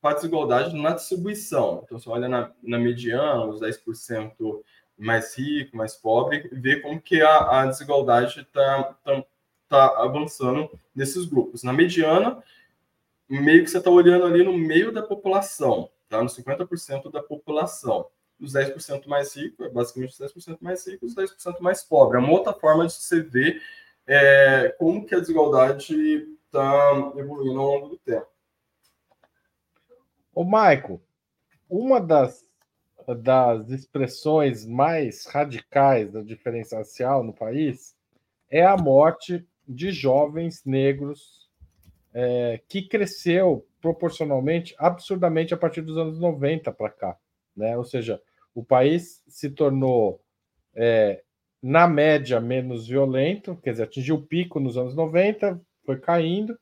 para a desigualdade na distribuição. Então, você olha na, na mediana, os 10% mais rico, mais pobre, e vê como que a, a desigualdade está tá, tá avançando nesses grupos. Na mediana, meio que você está olhando ali no meio da população, tá? Nos 50% da população. Os 10% mais ricos, é basicamente os 10% mais ricos, os 10% mais pobres. É uma outra forma de você ver é, como que a desigualdade está evoluindo ao longo do tempo. Ô, Maico, uma das, das expressões mais radicais da diferença racial no país é a morte de jovens negros é, que cresceu proporcionalmente, absurdamente, a partir dos anos 90 para cá. Né? Ou seja, o país se tornou, é, na média, menos violento, quer dizer, atingiu o pico nos anos 90, foi caindo,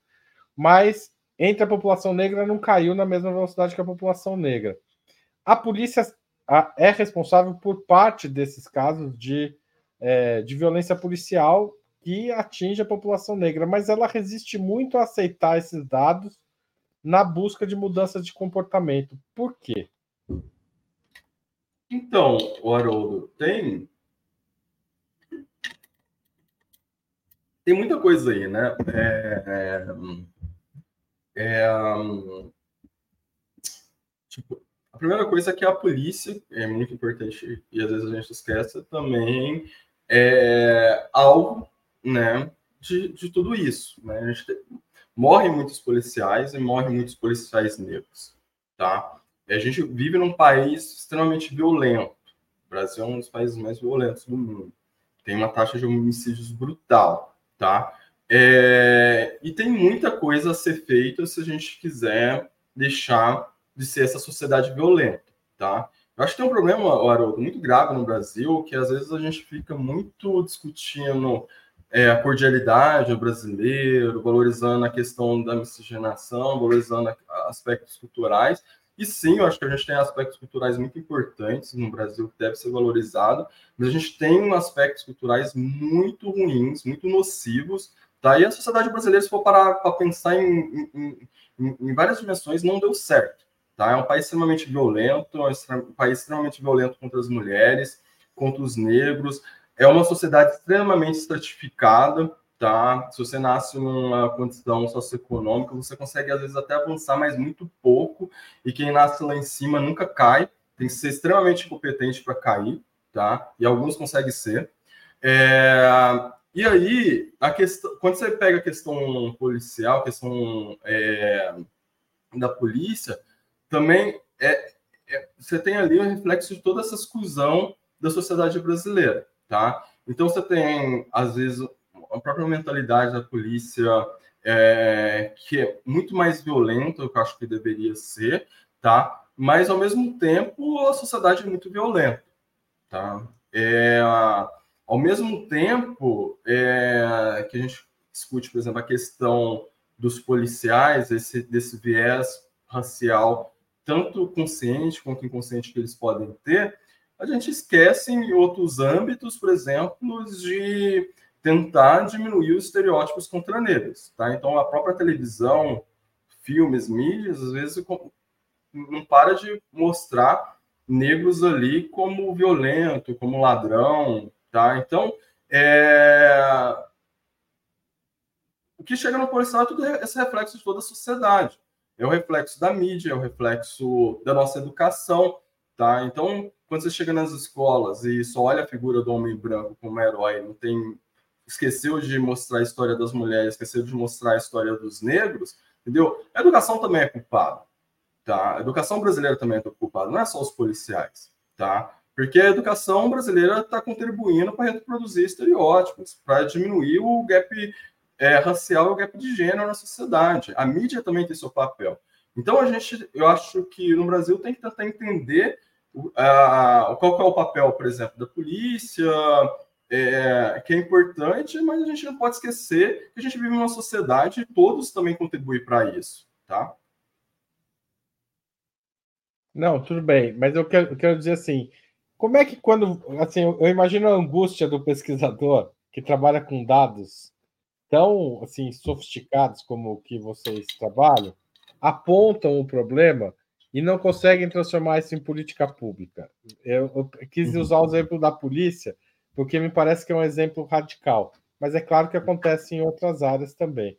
mas entre a população negra não caiu na mesma velocidade que a população negra. A polícia é responsável por parte desses casos de, é, de violência policial que atinge a população negra, mas ela resiste muito a aceitar esses dados na busca de mudanças de comportamento. Por quê? Então, Haroldo, tem tem muita coisa aí, né? É, é, é, tipo, a primeira coisa é que a polícia, é muito importante e às vezes a gente esquece, também é alvo né, de, de tudo isso. Né? A gente morrem muitos policiais e morrem muitos policiais negros. Tá? E a gente vive num país extremamente violento. O Brasil é um dos países mais violentos do mundo. Tem uma taxa de homicídios brutal. Tá? É, e tem muita coisa a ser feita se a gente quiser deixar de ser essa sociedade violenta, tá? Eu acho que tem um problema, Haroldo, muito grave no Brasil, que às vezes a gente fica muito discutindo é, a cordialidade do brasileiro, valorizando a questão da miscigenação, valorizando aspectos culturais. E sim, eu acho que a gente tem aspectos culturais muito importantes no Brasil que deve ser valorizado, mas a gente tem aspectos culturais muito ruins, muito nocivos, Tá? E a sociedade brasileira, se for parar para pensar em, em, em, em, várias dimensões, não deu certo. Tá? É um país extremamente violento, é um país extremamente violento contra as mulheres, contra os negros. É uma sociedade extremamente estratificada. Tá? Se você nasce numa condição socioeconômica, você consegue, às vezes, até avançar, mas muito pouco. E quem nasce lá em cima nunca cai. Tem que ser extremamente competente para cair. Tá? E alguns conseguem ser. É, e aí, a quando você pega a questão policial, a questão é, da polícia, também é, é, você tem ali o reflexo de toda essa exclusão da sociedade brasileira, tá? Então você tem, às vezes, a própria mentalidade da polícia é, que é muito mais violenta eu acho que deveria ser, tá? Mas, ao mesmo tempo, a sociedade é muito violenta, tá? É, ao mesmo tempo é, que a gente discute, por exemplo, a questão dos policiais, esse, desse viés racial, tanto consciente quanto inconsciente que eles podem ter, a gente esquece em outros âmbitos, por exemplo, de tentar diminuir os estereótipos contra negros. Tá? Então, a própria televisão, filmes, mídias, às vezes não para de mostrar negros ali como violento, como ladrão, Tá? Então, é... o que chega no policial é tudo esse reflexo de toda a sociedade. É o reflexo da mídia, é o reflexo da nossa educação. Tá? Então, quando você chega nas escolas e só olha a figura do homem branco como herói, não tem esqueceu de mostrar a história das mulheres, esqueceu de mostrar a história dos negros, entendeu? A educação também é culpada, tá? A educação brasileira também é culpada, não é só os policiais, tá? Porque a educação brasileira está contribuindo para reproduzir estereótipos, para diminuir o gap é, racial o gap de gênero na sociedade. A mídia também tem seu papel. Então, a gente, eu acho que no Brasil tem que tentar entender uh, qual é o papel, por exemplo, da polícia, é, que é importante, mas a gente não pode esquecer que a gente vive uma sociedade e todos também contribuem para isso, tá? Não, tudo bem, mas eu quero, eu quero dizer assim, como é que quando, assim, eu imagino a angústia do pesquisador que trabalha com dados tão assim sofisticados como o que vocês trabalham apontam o problema e não conseguem transformar isso em política pública. Eu, eu quis uhum. usar o exemplo da polícia porque me parece que é um exemplo radical, mas é claro que acontece em outras áreas também.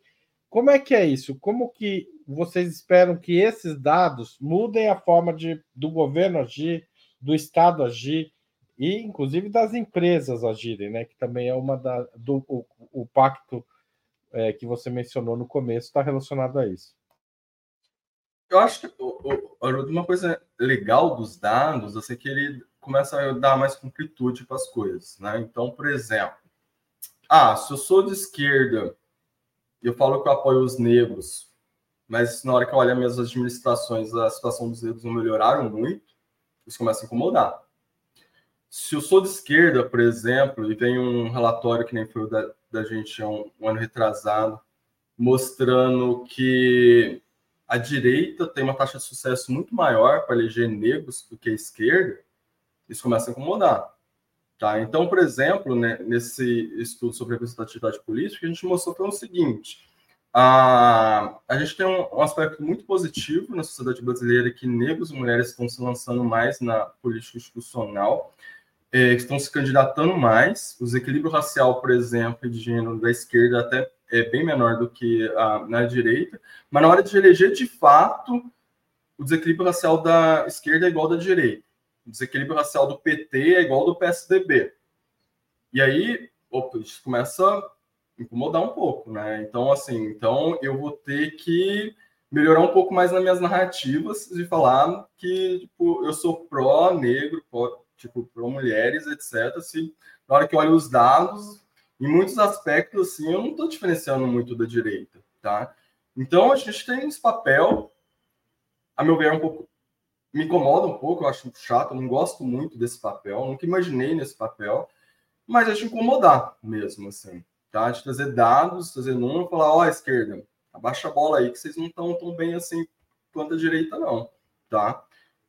Como é que é isso? Como que vocês esperam que esses dados mudem a forma de, do governo agir, do Estado agir e, inclusive, das empresas agirem, né? Que também é uma da do o, o pacto é, que você mencionou no começo está relacionado a isso. Eu acho que uma coisa legal dos dados assim, é que ele começa a dar mais completude para as coisas, né? Então, por exemplo, ah, se eu sou de esquerda eu falo que eu apoio os negros, mas na hora que eu olho as minhas administrações, a situação dos negros não melhoraram muito, isso começa a incomodar. Se eu sou de esquerda, por exemplo, e vem um relatório que nem foi o da, da gente um, um ano retrasado, mostrando que a direita tem uma taxa de sucesso muito maior para eleger negros do que a esquerda, isso começa a incomodar. Tá? Então, por exemplo, né, nesse estudo sobre representatividade política, a gente mostrou foi o seguinte: a, a gente tem um, um, aspecto muito positivo na sociedade brasileira que negros e mulheres estão se lançando mais na política institucional, é, estão se candidatando mais. O desequilíbrio racial, por exemplo, de gênero da esquerda até é bem menor do que a, na direita, mas na hora de eleger de fato, o desequilíbrio racial da esquerda é igual da direita. O desequilíbrio racial do PT é igual do PSDB. E aí, opa, isso começa a incomodar um pouco, né? Então, assim, então eu vou ter que melhorar um pouco mais nas minhas narrativas de falar que tipo, eu sou pró-negro, pró, tipo, pró-mulheres, etc. Se na hora que eu olho os dados, em muitos aspectos, assim, eu não estou diferenciando muito da direita, tá? Então, a gente tem esse papel, a meu ver, é um pouco me incomoda um pouco, eu acho chato, eu não gosto muito desse papel, nunca imaginei nesse papel, mas é de incomodar mesmo, assim, tá? De trazer dados, trazer número, falar, ó, oh, esquerda, abaixa a bola aí, que vocês não estão tão bem assim quanto a direita, não, tá?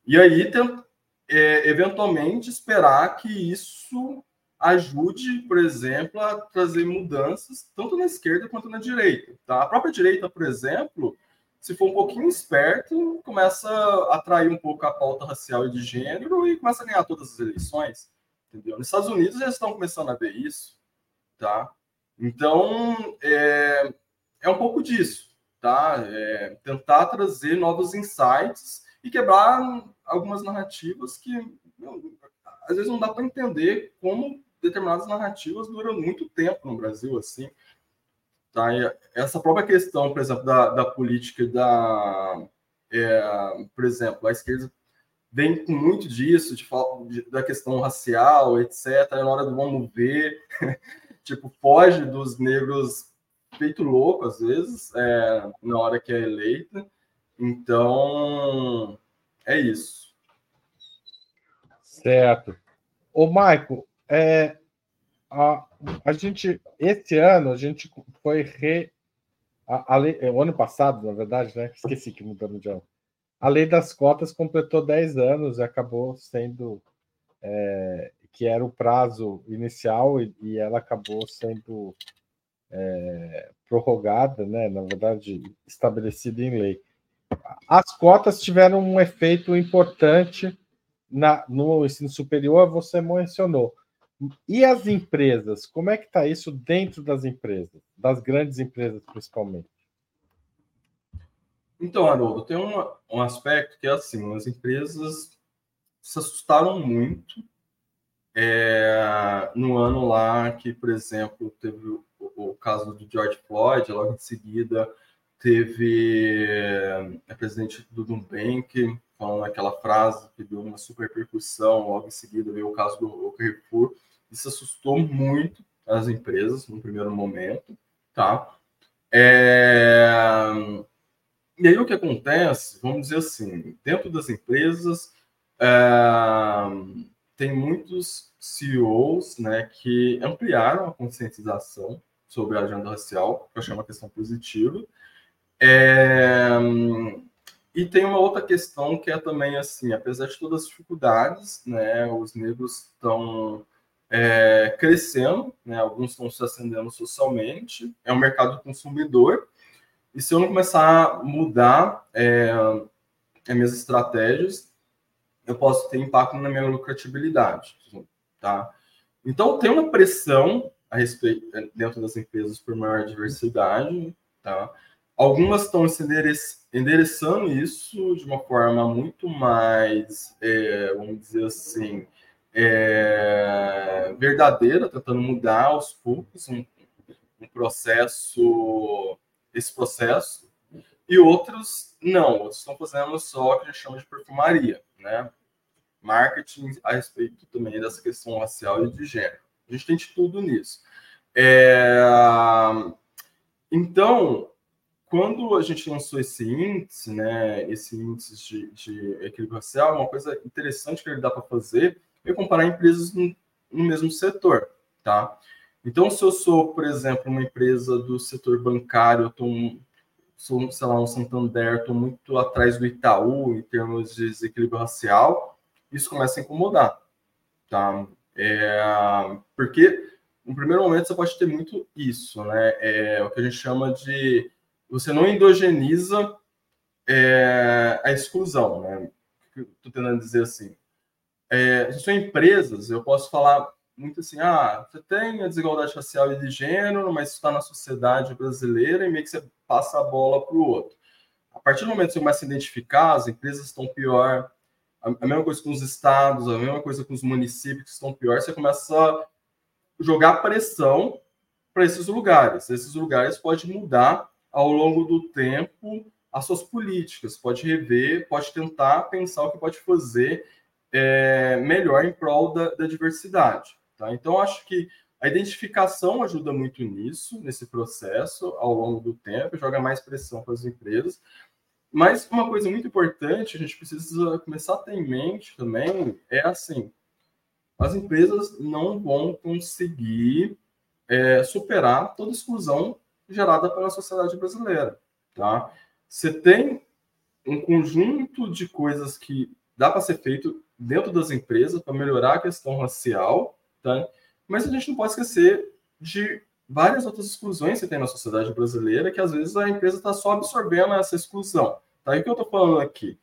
E aí, tem, é, eventualmente, esperar que isso ajude, por exemplo, a trazer mudanças tanto na esquerda quanto na direita, tá? A própria direita, por exemplo, se for um pouquinho esperto, começa a atrair um pouco a pauta racial e de gênero e começa a ganhar todas as eleições, entendeu? Nos Estados Unidos eles estão começando a ver isso, tá? Então, é, é um pouco disso, tá? É tentar trazer novos insights e quebrar algumas narrativas que às vezes não dá para entender como determinadas narrativas duram muito tempo no Brasil, assim. Tá? Essa própria questão, por exemplo, da, da política da, é, por exemplo, a esquerda vem com muito disso, de, de, da questão racial, etc. Na hora do vamos ver, *laughs* tipo, foge dos negros feito louco, às vezes, é, na hora que é eleita. Então, é isso. Certo. Ô, Maico, é, a, a gente, esse ano, a gente foi re. A, a lei, é, o ano passado, na verdade, né? *laughs* Esqueci que mudamos de ano. A lei das cotas completou 10 anos e acabou sendo. É, que era o prazo inicial e, e ela acabou sendo é, prorrogada, né? Na verdade, estabelecida em lei. As cotas tiveram um efeito importante na, no ensino superior, você mencionou e as empresas? Como é que está isso dentro das empresas, das grandes empresas principalmente? Então, Haroldo, tem um aspecto que é assim, as empresas se assustaram muito é, no ano lá que, por exemplo, teve o, o, caso do George Floyd, logo em seguida teve a presidente do Nubank falando aquela frase que deu uma super percussão, logo em seguida veio o caso do Carrefour, isso assustou muito as empresas no primeiro momento, tá? É... E aí o que acontece, vamos dizer assim, dentro das empresas é... tem muitos CEOs né, que ampliaram a conscientização sobre a agenda racial, que eu chamo uma questão positiva. É... E tem uma outra questão que é também assim, apesar de todas as dificuldades, né, os negros estão é, crescendo, né? alguns estão se acendendo socialmente, é um mercado consumidor, e se eu não começar a mudar é, as minhas estratégias, eu posso ter impacto na minha lucratividade, tá? Então, tem uma pressão a respeito dentro das empresas por maior diversidade, tá? Algumas estão se endereçando isso de uma forma muito mais, é, vamos dizer assim, é, verdadeira, tentando mudar aos poucos um, um processo, esse processo, e outros não, outros estão fazendo só o que a gente chama de perfumaria, né? Marketing a respeito também dessa questão racial e de gênero. A gente tem de tudo nisso. É... Então, quando a gente lançou esse índice, né, esse índice de, de equilíbrio racial, uma coisa interessante que ele dá para fazer é comparar empresas no, no mesmo setor, tá? Então, se eu sou, por exemplo, uma empresa do setor bancário, eu tô sou, sei lá, um Santander, estou muito atrás do Itaú em termos de desequilíbrio racial, isso começa a incomodar, tá? É, porque, no primeiro momento, você pode ter muito isso, né? É o que a gente chama de... Você não endogeniza é, a exclusão, né? Estou tentando dizer assim. É, são empresas, eu posso falar muito assim, ah, você tem a desigualdade racial e de gênero, mas está na sociedade brasileira e meio que você passa a bola para o outro. A partir do momento que você começa a identificar, as empresas estão pior, a mesma coisa com os estados, a mesma coisa com os municípios que estão pior, você começa a jogar pressão para esses lugares. Esses lugares podem mudar ao longo do tempo as suas políticas, pode rever, pode tentar pensar o que pode fazer é, melhor em prol da, da diversidade. Tá? Então, acho que a identificação ajuda muito nisso, nesse processo, ao longo do tempo, joga mais pressão para as empresas. Mas uma coisa muito importante, a gente precisa começar a ter em mente também, é assim, as empresas não vão conseguir é, superar toda exclusão gerada pela sociedade brasileira, tá? Você tem um conjunto de coisas que dá para ser feito dentro das empresas para melhorar a questão racial, Tá? Mas a gente não pode esquecer de várias outras exclusões que tem na sociedade brasileira, que às vezes a empresa está só absorvendo essa exclusão. Tá? E o que eu estou falando aqui?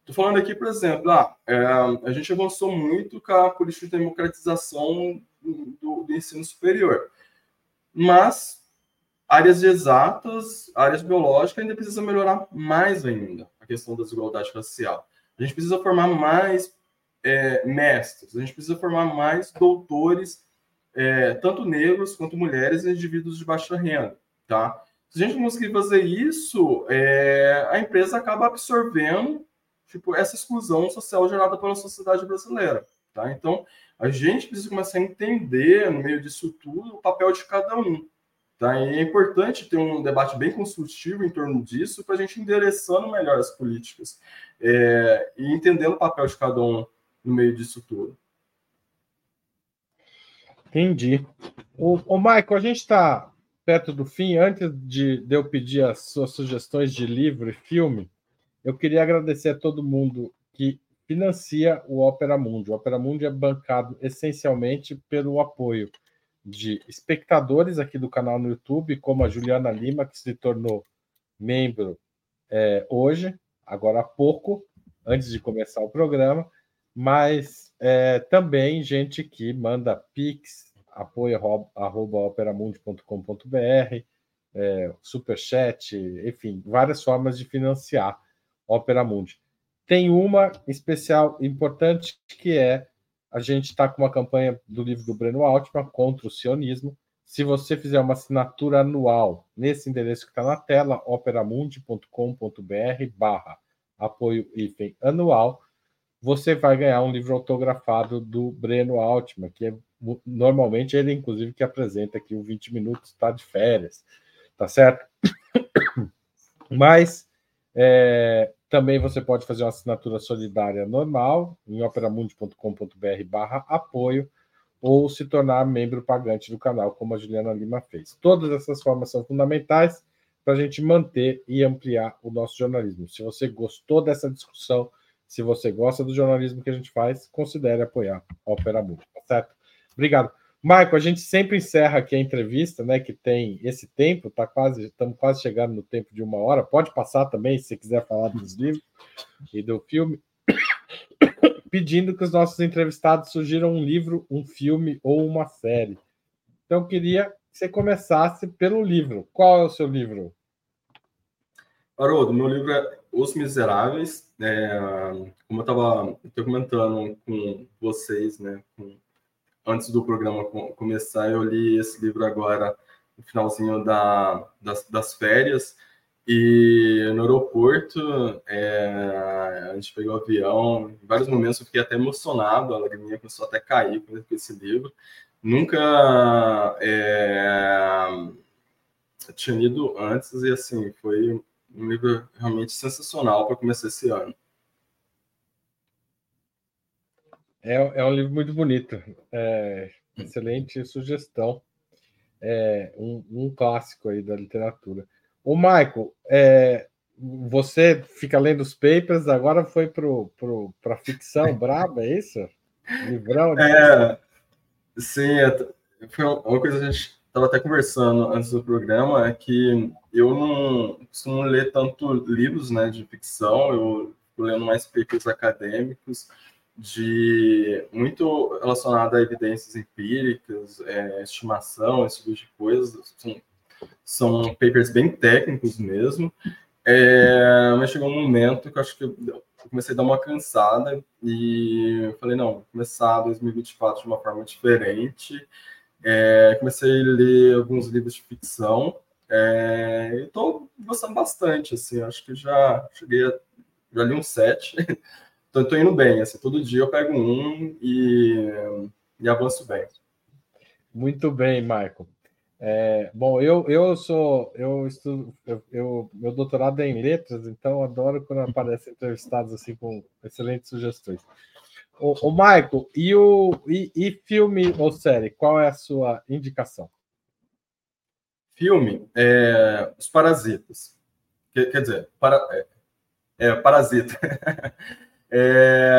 Estou falando aqui, por exemplo, ah, é, a gente avançou muito com a política de democratização do, do ensino superior. Mas áreas exatas, áreas biológicas, ainda precisa melhorar mais ainda a questão da desigualdade racial. A gente precisa formar mais é, mestres, a gente precisa formar mais doutores, é, tanto negros quanto mulheres e indivíduos de baixa renda, tá? Se a gente conseguir fazer isso, é, a empresa acaba absorvendo tipo, essa exclusão social gerada pela sociedade brasileira, tá? Então, a gente precisa começar a entender, no meio disso tudo, o papel de cada um, tá? E é importante ter um debate bem construtivo em torno disso para a gente endereçando melhor as políticas é, e entendendo o papel de cada um no meio disso tudo. Entendi. O, o Michael, a gente está perto do fim. Antes de, de eu pedir as suas sugestões de livro e filme, eu queria agradecer a todo mundo que financia o Opera Mundi. O Opera Mundi é bancado essencialmente pelo apoio de espectadores aqui do canal no YouTube, como a Juliana Lima, que se tornou membro é, hoje, agora há pouco, antes de começar o programa, mas é, também gente que manda pix, apoio é, superchat, enfim, várias formas de financiar Opera Mundi. Tem uma especial importante que é a gente está com uma campanha do livro do Breno Altman contra o sionismo. Se você fizer uma assinatura anual nesse endereço que está na tela, operamundi.com.br barra apoio anual, você vai ganhar um livro autografado do Breno Altman, que é normalmente ele, inclusive, que apresenta aqui o 20 Minutos, está de férias, tá certo? *coughs* Mas é, também você pode fazer uma assinatura solidária normal em operamundi.com.br barra apoio ou se tornar membro pagante do canal, como a Juliana Lima fez. Todas essas formas são fundamentais para a gente manter e ampliar o nosso jornalismo. Se você gostou dessa discussão, se você gosta do jornalismo que a gente faz, considere apoiar a Opera Mundi, tá certo? Obrigado. Marco, a gente sempre encerra aqui a entrevista, né? Que tem esse tempo, tá quase, estamos quase chegando no tempo de uma hora. Pode passar também, se quiser falar dos livros e do filme. *coughs* Pedindo que os nossos entrevistados sugiram um livro, um filme ou uma série. Então, eu queria que você começasse pelo livro. Qual é o seu livro? Haroldo, meu livro é Os Miseráveis. É, como eu estava comentando com vocês, né, com antes do programa começar, eu li esse livro agora no finalzinho da, das, das férias. E no aeroporto, é, a gente pegou o avião, em vários momentos eu fiquei até emocionado, a lagriminha começou até a cair com esse livro. Nunca é, tinha lido antes e, assim, foi um livro realmente sensacional para começar esse ano. É, é um livro muito bonito. É, excelente sugestão. É um, um, clássico aí da literatura. O Michael, é, você fica lendo os papers, agora foi para a ficção braba, é isso? Livrão? *laughs* É, sim, é, foi uma coisa que a gente estava até conversando antes do programa, é que eu não costumo ler tanto livros né, de ficção, eu estou lendo mais papers acadêmicos, de muito relacionado a evidências empíricas, é, estimação, esse tipo de coisas. São, são papers bem técnicos mesmo. É, mas chegou um momento que eu acho que eu comecei a dar uma cansada e falei, não, vou começar 2024 de uma forma diferente. É, comecei a ler alguns livros de ficção é, estou gostando bastante, assim, acho que já cheguei a, já li um sete *laughs* Então, estou indo bem. Assim, todo dia eu pego um e, e avanço bem. Muito bem, Michael. É, bom, eu, eu sou, eu estudo, eu, eu, meu doutorado é em letras, então adoro quando aparecem entrevistados assim com excelentes sugestões. O, o Michael, e o e, e, filme ou série, qual é a sua indicação? Filme, é, Os Parasitas. Quer, quer dizer, para, é, é Parasita. *laughs* É,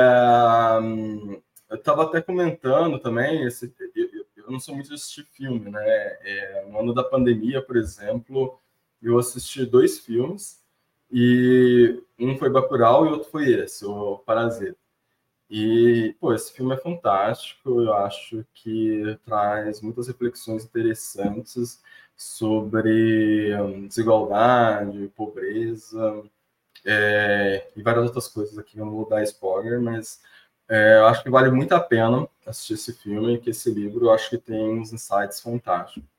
eu estava até comentando também, esse, eu, eu, não sou muito de assistir filme, né? É, no ano da pandemia, por exemplo, eu assisti dois filmes, e um foi Bacurau e outro foi esse, o Parasita. E, pô, esse filme é fantástico, eu acho que traz muitas reflexões interessantes sobre hum, desigualdade, pobreza, é, e várias outras coisas aqui, eu não vou dar spoiler, mas é, eu acho que vale muito a pena assistir esse filme, que esse livro eu acho que tem uns insights fantásticos.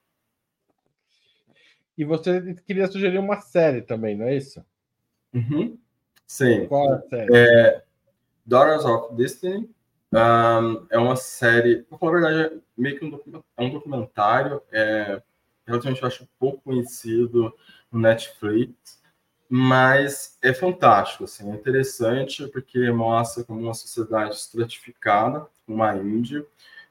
E você queria sugerir uma série também, não é isso? Uhum. Sim. Qual é a série? É, Daughters of Destiny. Um, é uma série, para falar a verdade, é meio que um, é um documentário, é, relativamente, eu acho, pouco conhecido no Netflix mas é fantástico, assim, é interessante porque mostra como uma sociedade estratificada, como a Índia,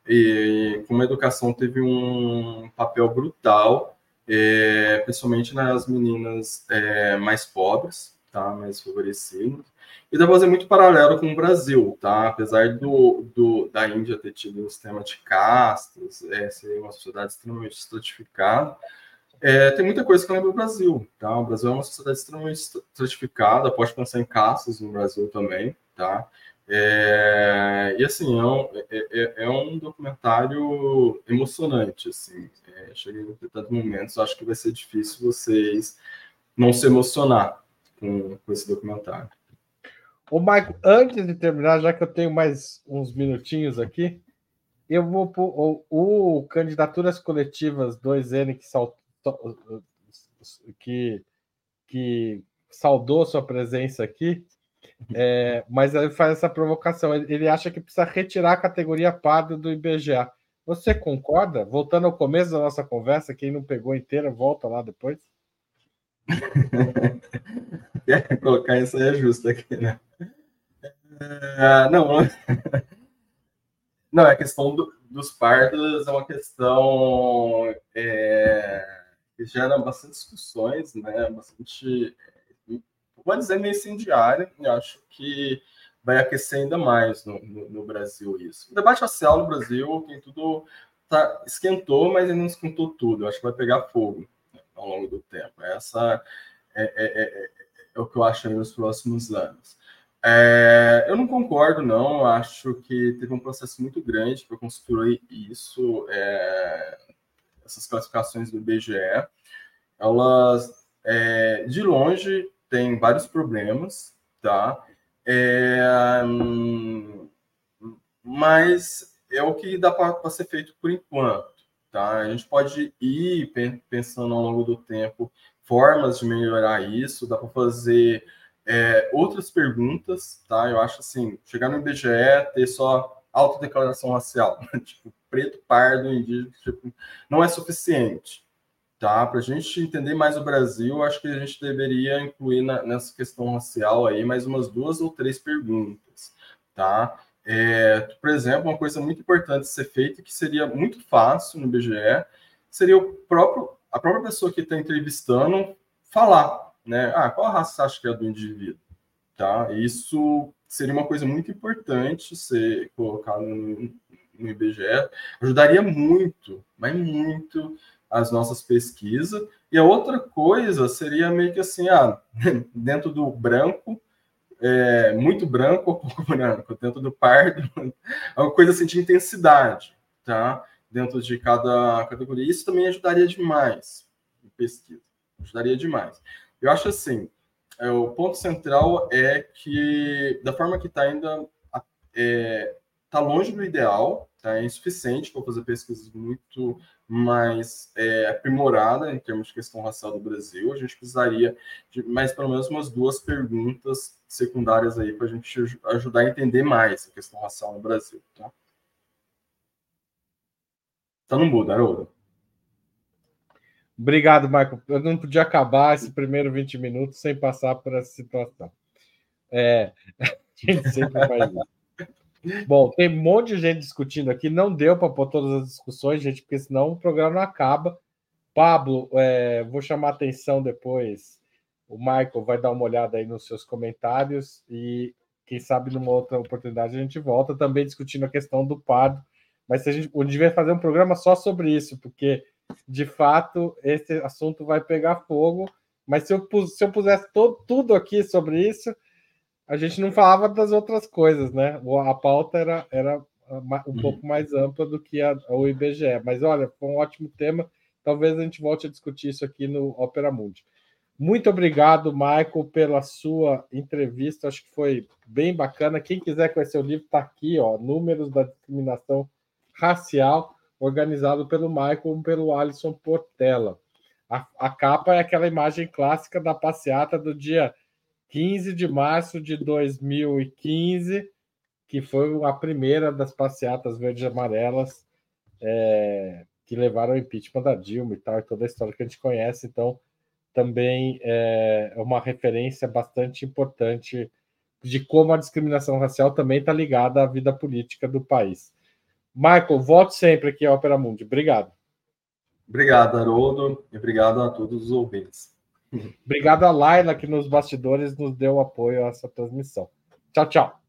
e como a educação teve um papel brutal, é, principalmente nas meninas é, mais pobres, tá, mais favorecidas, e dá pra fazer muito paralelo com o Brasil, tá, apesar do, do da Índia ter tido um sistema de castas, é, ser uma sociedade extremamente estratificada, é, tem muita coisa que lembra o Brasil, tá? O Brasil é uma sociedade extremamente estratificada, pode pensar em caças no Brasil também, tá? É, e assim, é um, é, é, é um, documentário emocionante, assim. É, cheguei em determinados momentos, acho que vai ser difícil vocês não se emocionar com, com esse documentário. Ô, Maico, antes de terminar, já que eu tenho mais uns minutinhos aqui, eu vou o, o Candidaturas Coletivas 2N que que, que saudou sua presença aqui, é, mas ele faz essa provocação. Ele, ele, acha que precisa retirar a categoria pardo do IBGA. Você concorda? Voltando ao começo da nossa conversa, quem não pegou inteira, volta lá depois. *laughs* Colocar isso aí é justo aqui, né? É, não, *laughs* não, a questão do, dos pardos é uma questão é, que gera bastante discussões, né? Bastante, pode dizer, meio incendiária. Eu acho que vai aquecer ainda mais no, no, no Brasil isso. O debate racial no Brasil tem tudo tá, esquentou, mas ainda não esquentou tudo. Eu acho que vai pegar fogo né, ao longo do tempo. Essa é, é, é, é o que eu acho nos próximos anos. É, eu não concordo, não. Acho que teve um processo muito grande para construir isso, é, essas classificações do IBGE. Elas, é, de longe, têm vários problemas, tá? É, mas é o que dá para ser feito por enquanto, tá? A gente pode ir pensando ao longo do tempo formas de melhorar isso, dá para fazer é, outras perguntas, tá? Eu acho assim, chegar no IBGE, ter só autodeclaração racial, *laughs* tipo, preto, pardo, indígena, tipo, não é suficiente, tá? Para a gente entender mais o Brasil, acho que a gente deveria incluir na, nessa questão racial aí mais umas duas ou três perguntas, tá? É, por exemplo, uma coisa muito importante ser feita, que seria muito fácil no IBGE, seria o próprio, a própria pessoa que está entrevistando falar né? Ah, qual a raça você acha que é do indivíduo? Tá? Isso seria uma coisa muito importante ser colocado no, no IBGE, ajudaria muito, mas muito as nossas pesquisas. E a outra coisa seria meio que assim, ah, *laughs* dentro do branco, é, muito branco ou pouco *laughs* branco, dentro do pardo, *laughs* é uma coisa assim de intensidade, tá? Dentro de cada categoria. Isso também ajudaria demais em pesquisa, ajudaria demais. Eu acho assim, é, o ponto central é que, da forma que está ainda, é, tá longe do ideal, tá? é insuficiente para fazer pesquisas muito mais é, aprimorada em termos de questão racial do Brasil. A gente precisaria de mais pelo menos umas duas perguntas secundárias aí para a gente ajudar a entender mais a questão racial no Brasil. Tá, tá no mudo, Haroldo. Obrigado, Michael. Eu não podia acabar esse primeiro 20 minutos sem passar por essa situação. É, *laughs* a gente sempre faz isso. Bom, tem um monte de gente discutindo aqui. Não deu para pôr todas as discussões, gente, porque senão o programa não acaba. Pablo, é, vou chamar atenção depois. O Michael vai dar uma olhada aí nos seus comentários e quem sabe numa outra oportunidade a gente volta também discutindo a questão do pardo. Mas a gente devia fazer um programa só sobre isso, porque de fato, esse assunto vai pegar fogo. Mas se eu, se eu pusesse todo, tudo aqui sobre isso, a gente não falava das outras coisas, né? A pauta era, era um uhum. pouco mais ampla do que a, o IBGE. Mas olha, foi um ótimo tema. Talvez a gente volte a discutir isso aqui no Opera Mundi. Muito obrigado, Michael, pela sua entrevista. Acho que foi bem bacana. Quem quiser conhecer o livro, está aqui, ó. Números da discriminação racial organizado pelo Michael pelo Alisson Portela. A, a, capa é aquela imagem clássica da passeata do dia 15 de março de 2015, que foi a primeira das passeatas verdes e amarelas é, que levaram ao impeachment da Dilma e tal, e toda a história que a gente conhece. Então, também é uma referência bastante importante de como a discriminação racial também está ligada à vida política do país. Michael, volte sempre aqui ao Opera Mundi. Obrigado. Obrigado, Haroldo, e obrigado a todos os ouvintes. Obrigado a Laila, que nos bastidores nos deu apoio a essa transmissão. Tchau, tchau.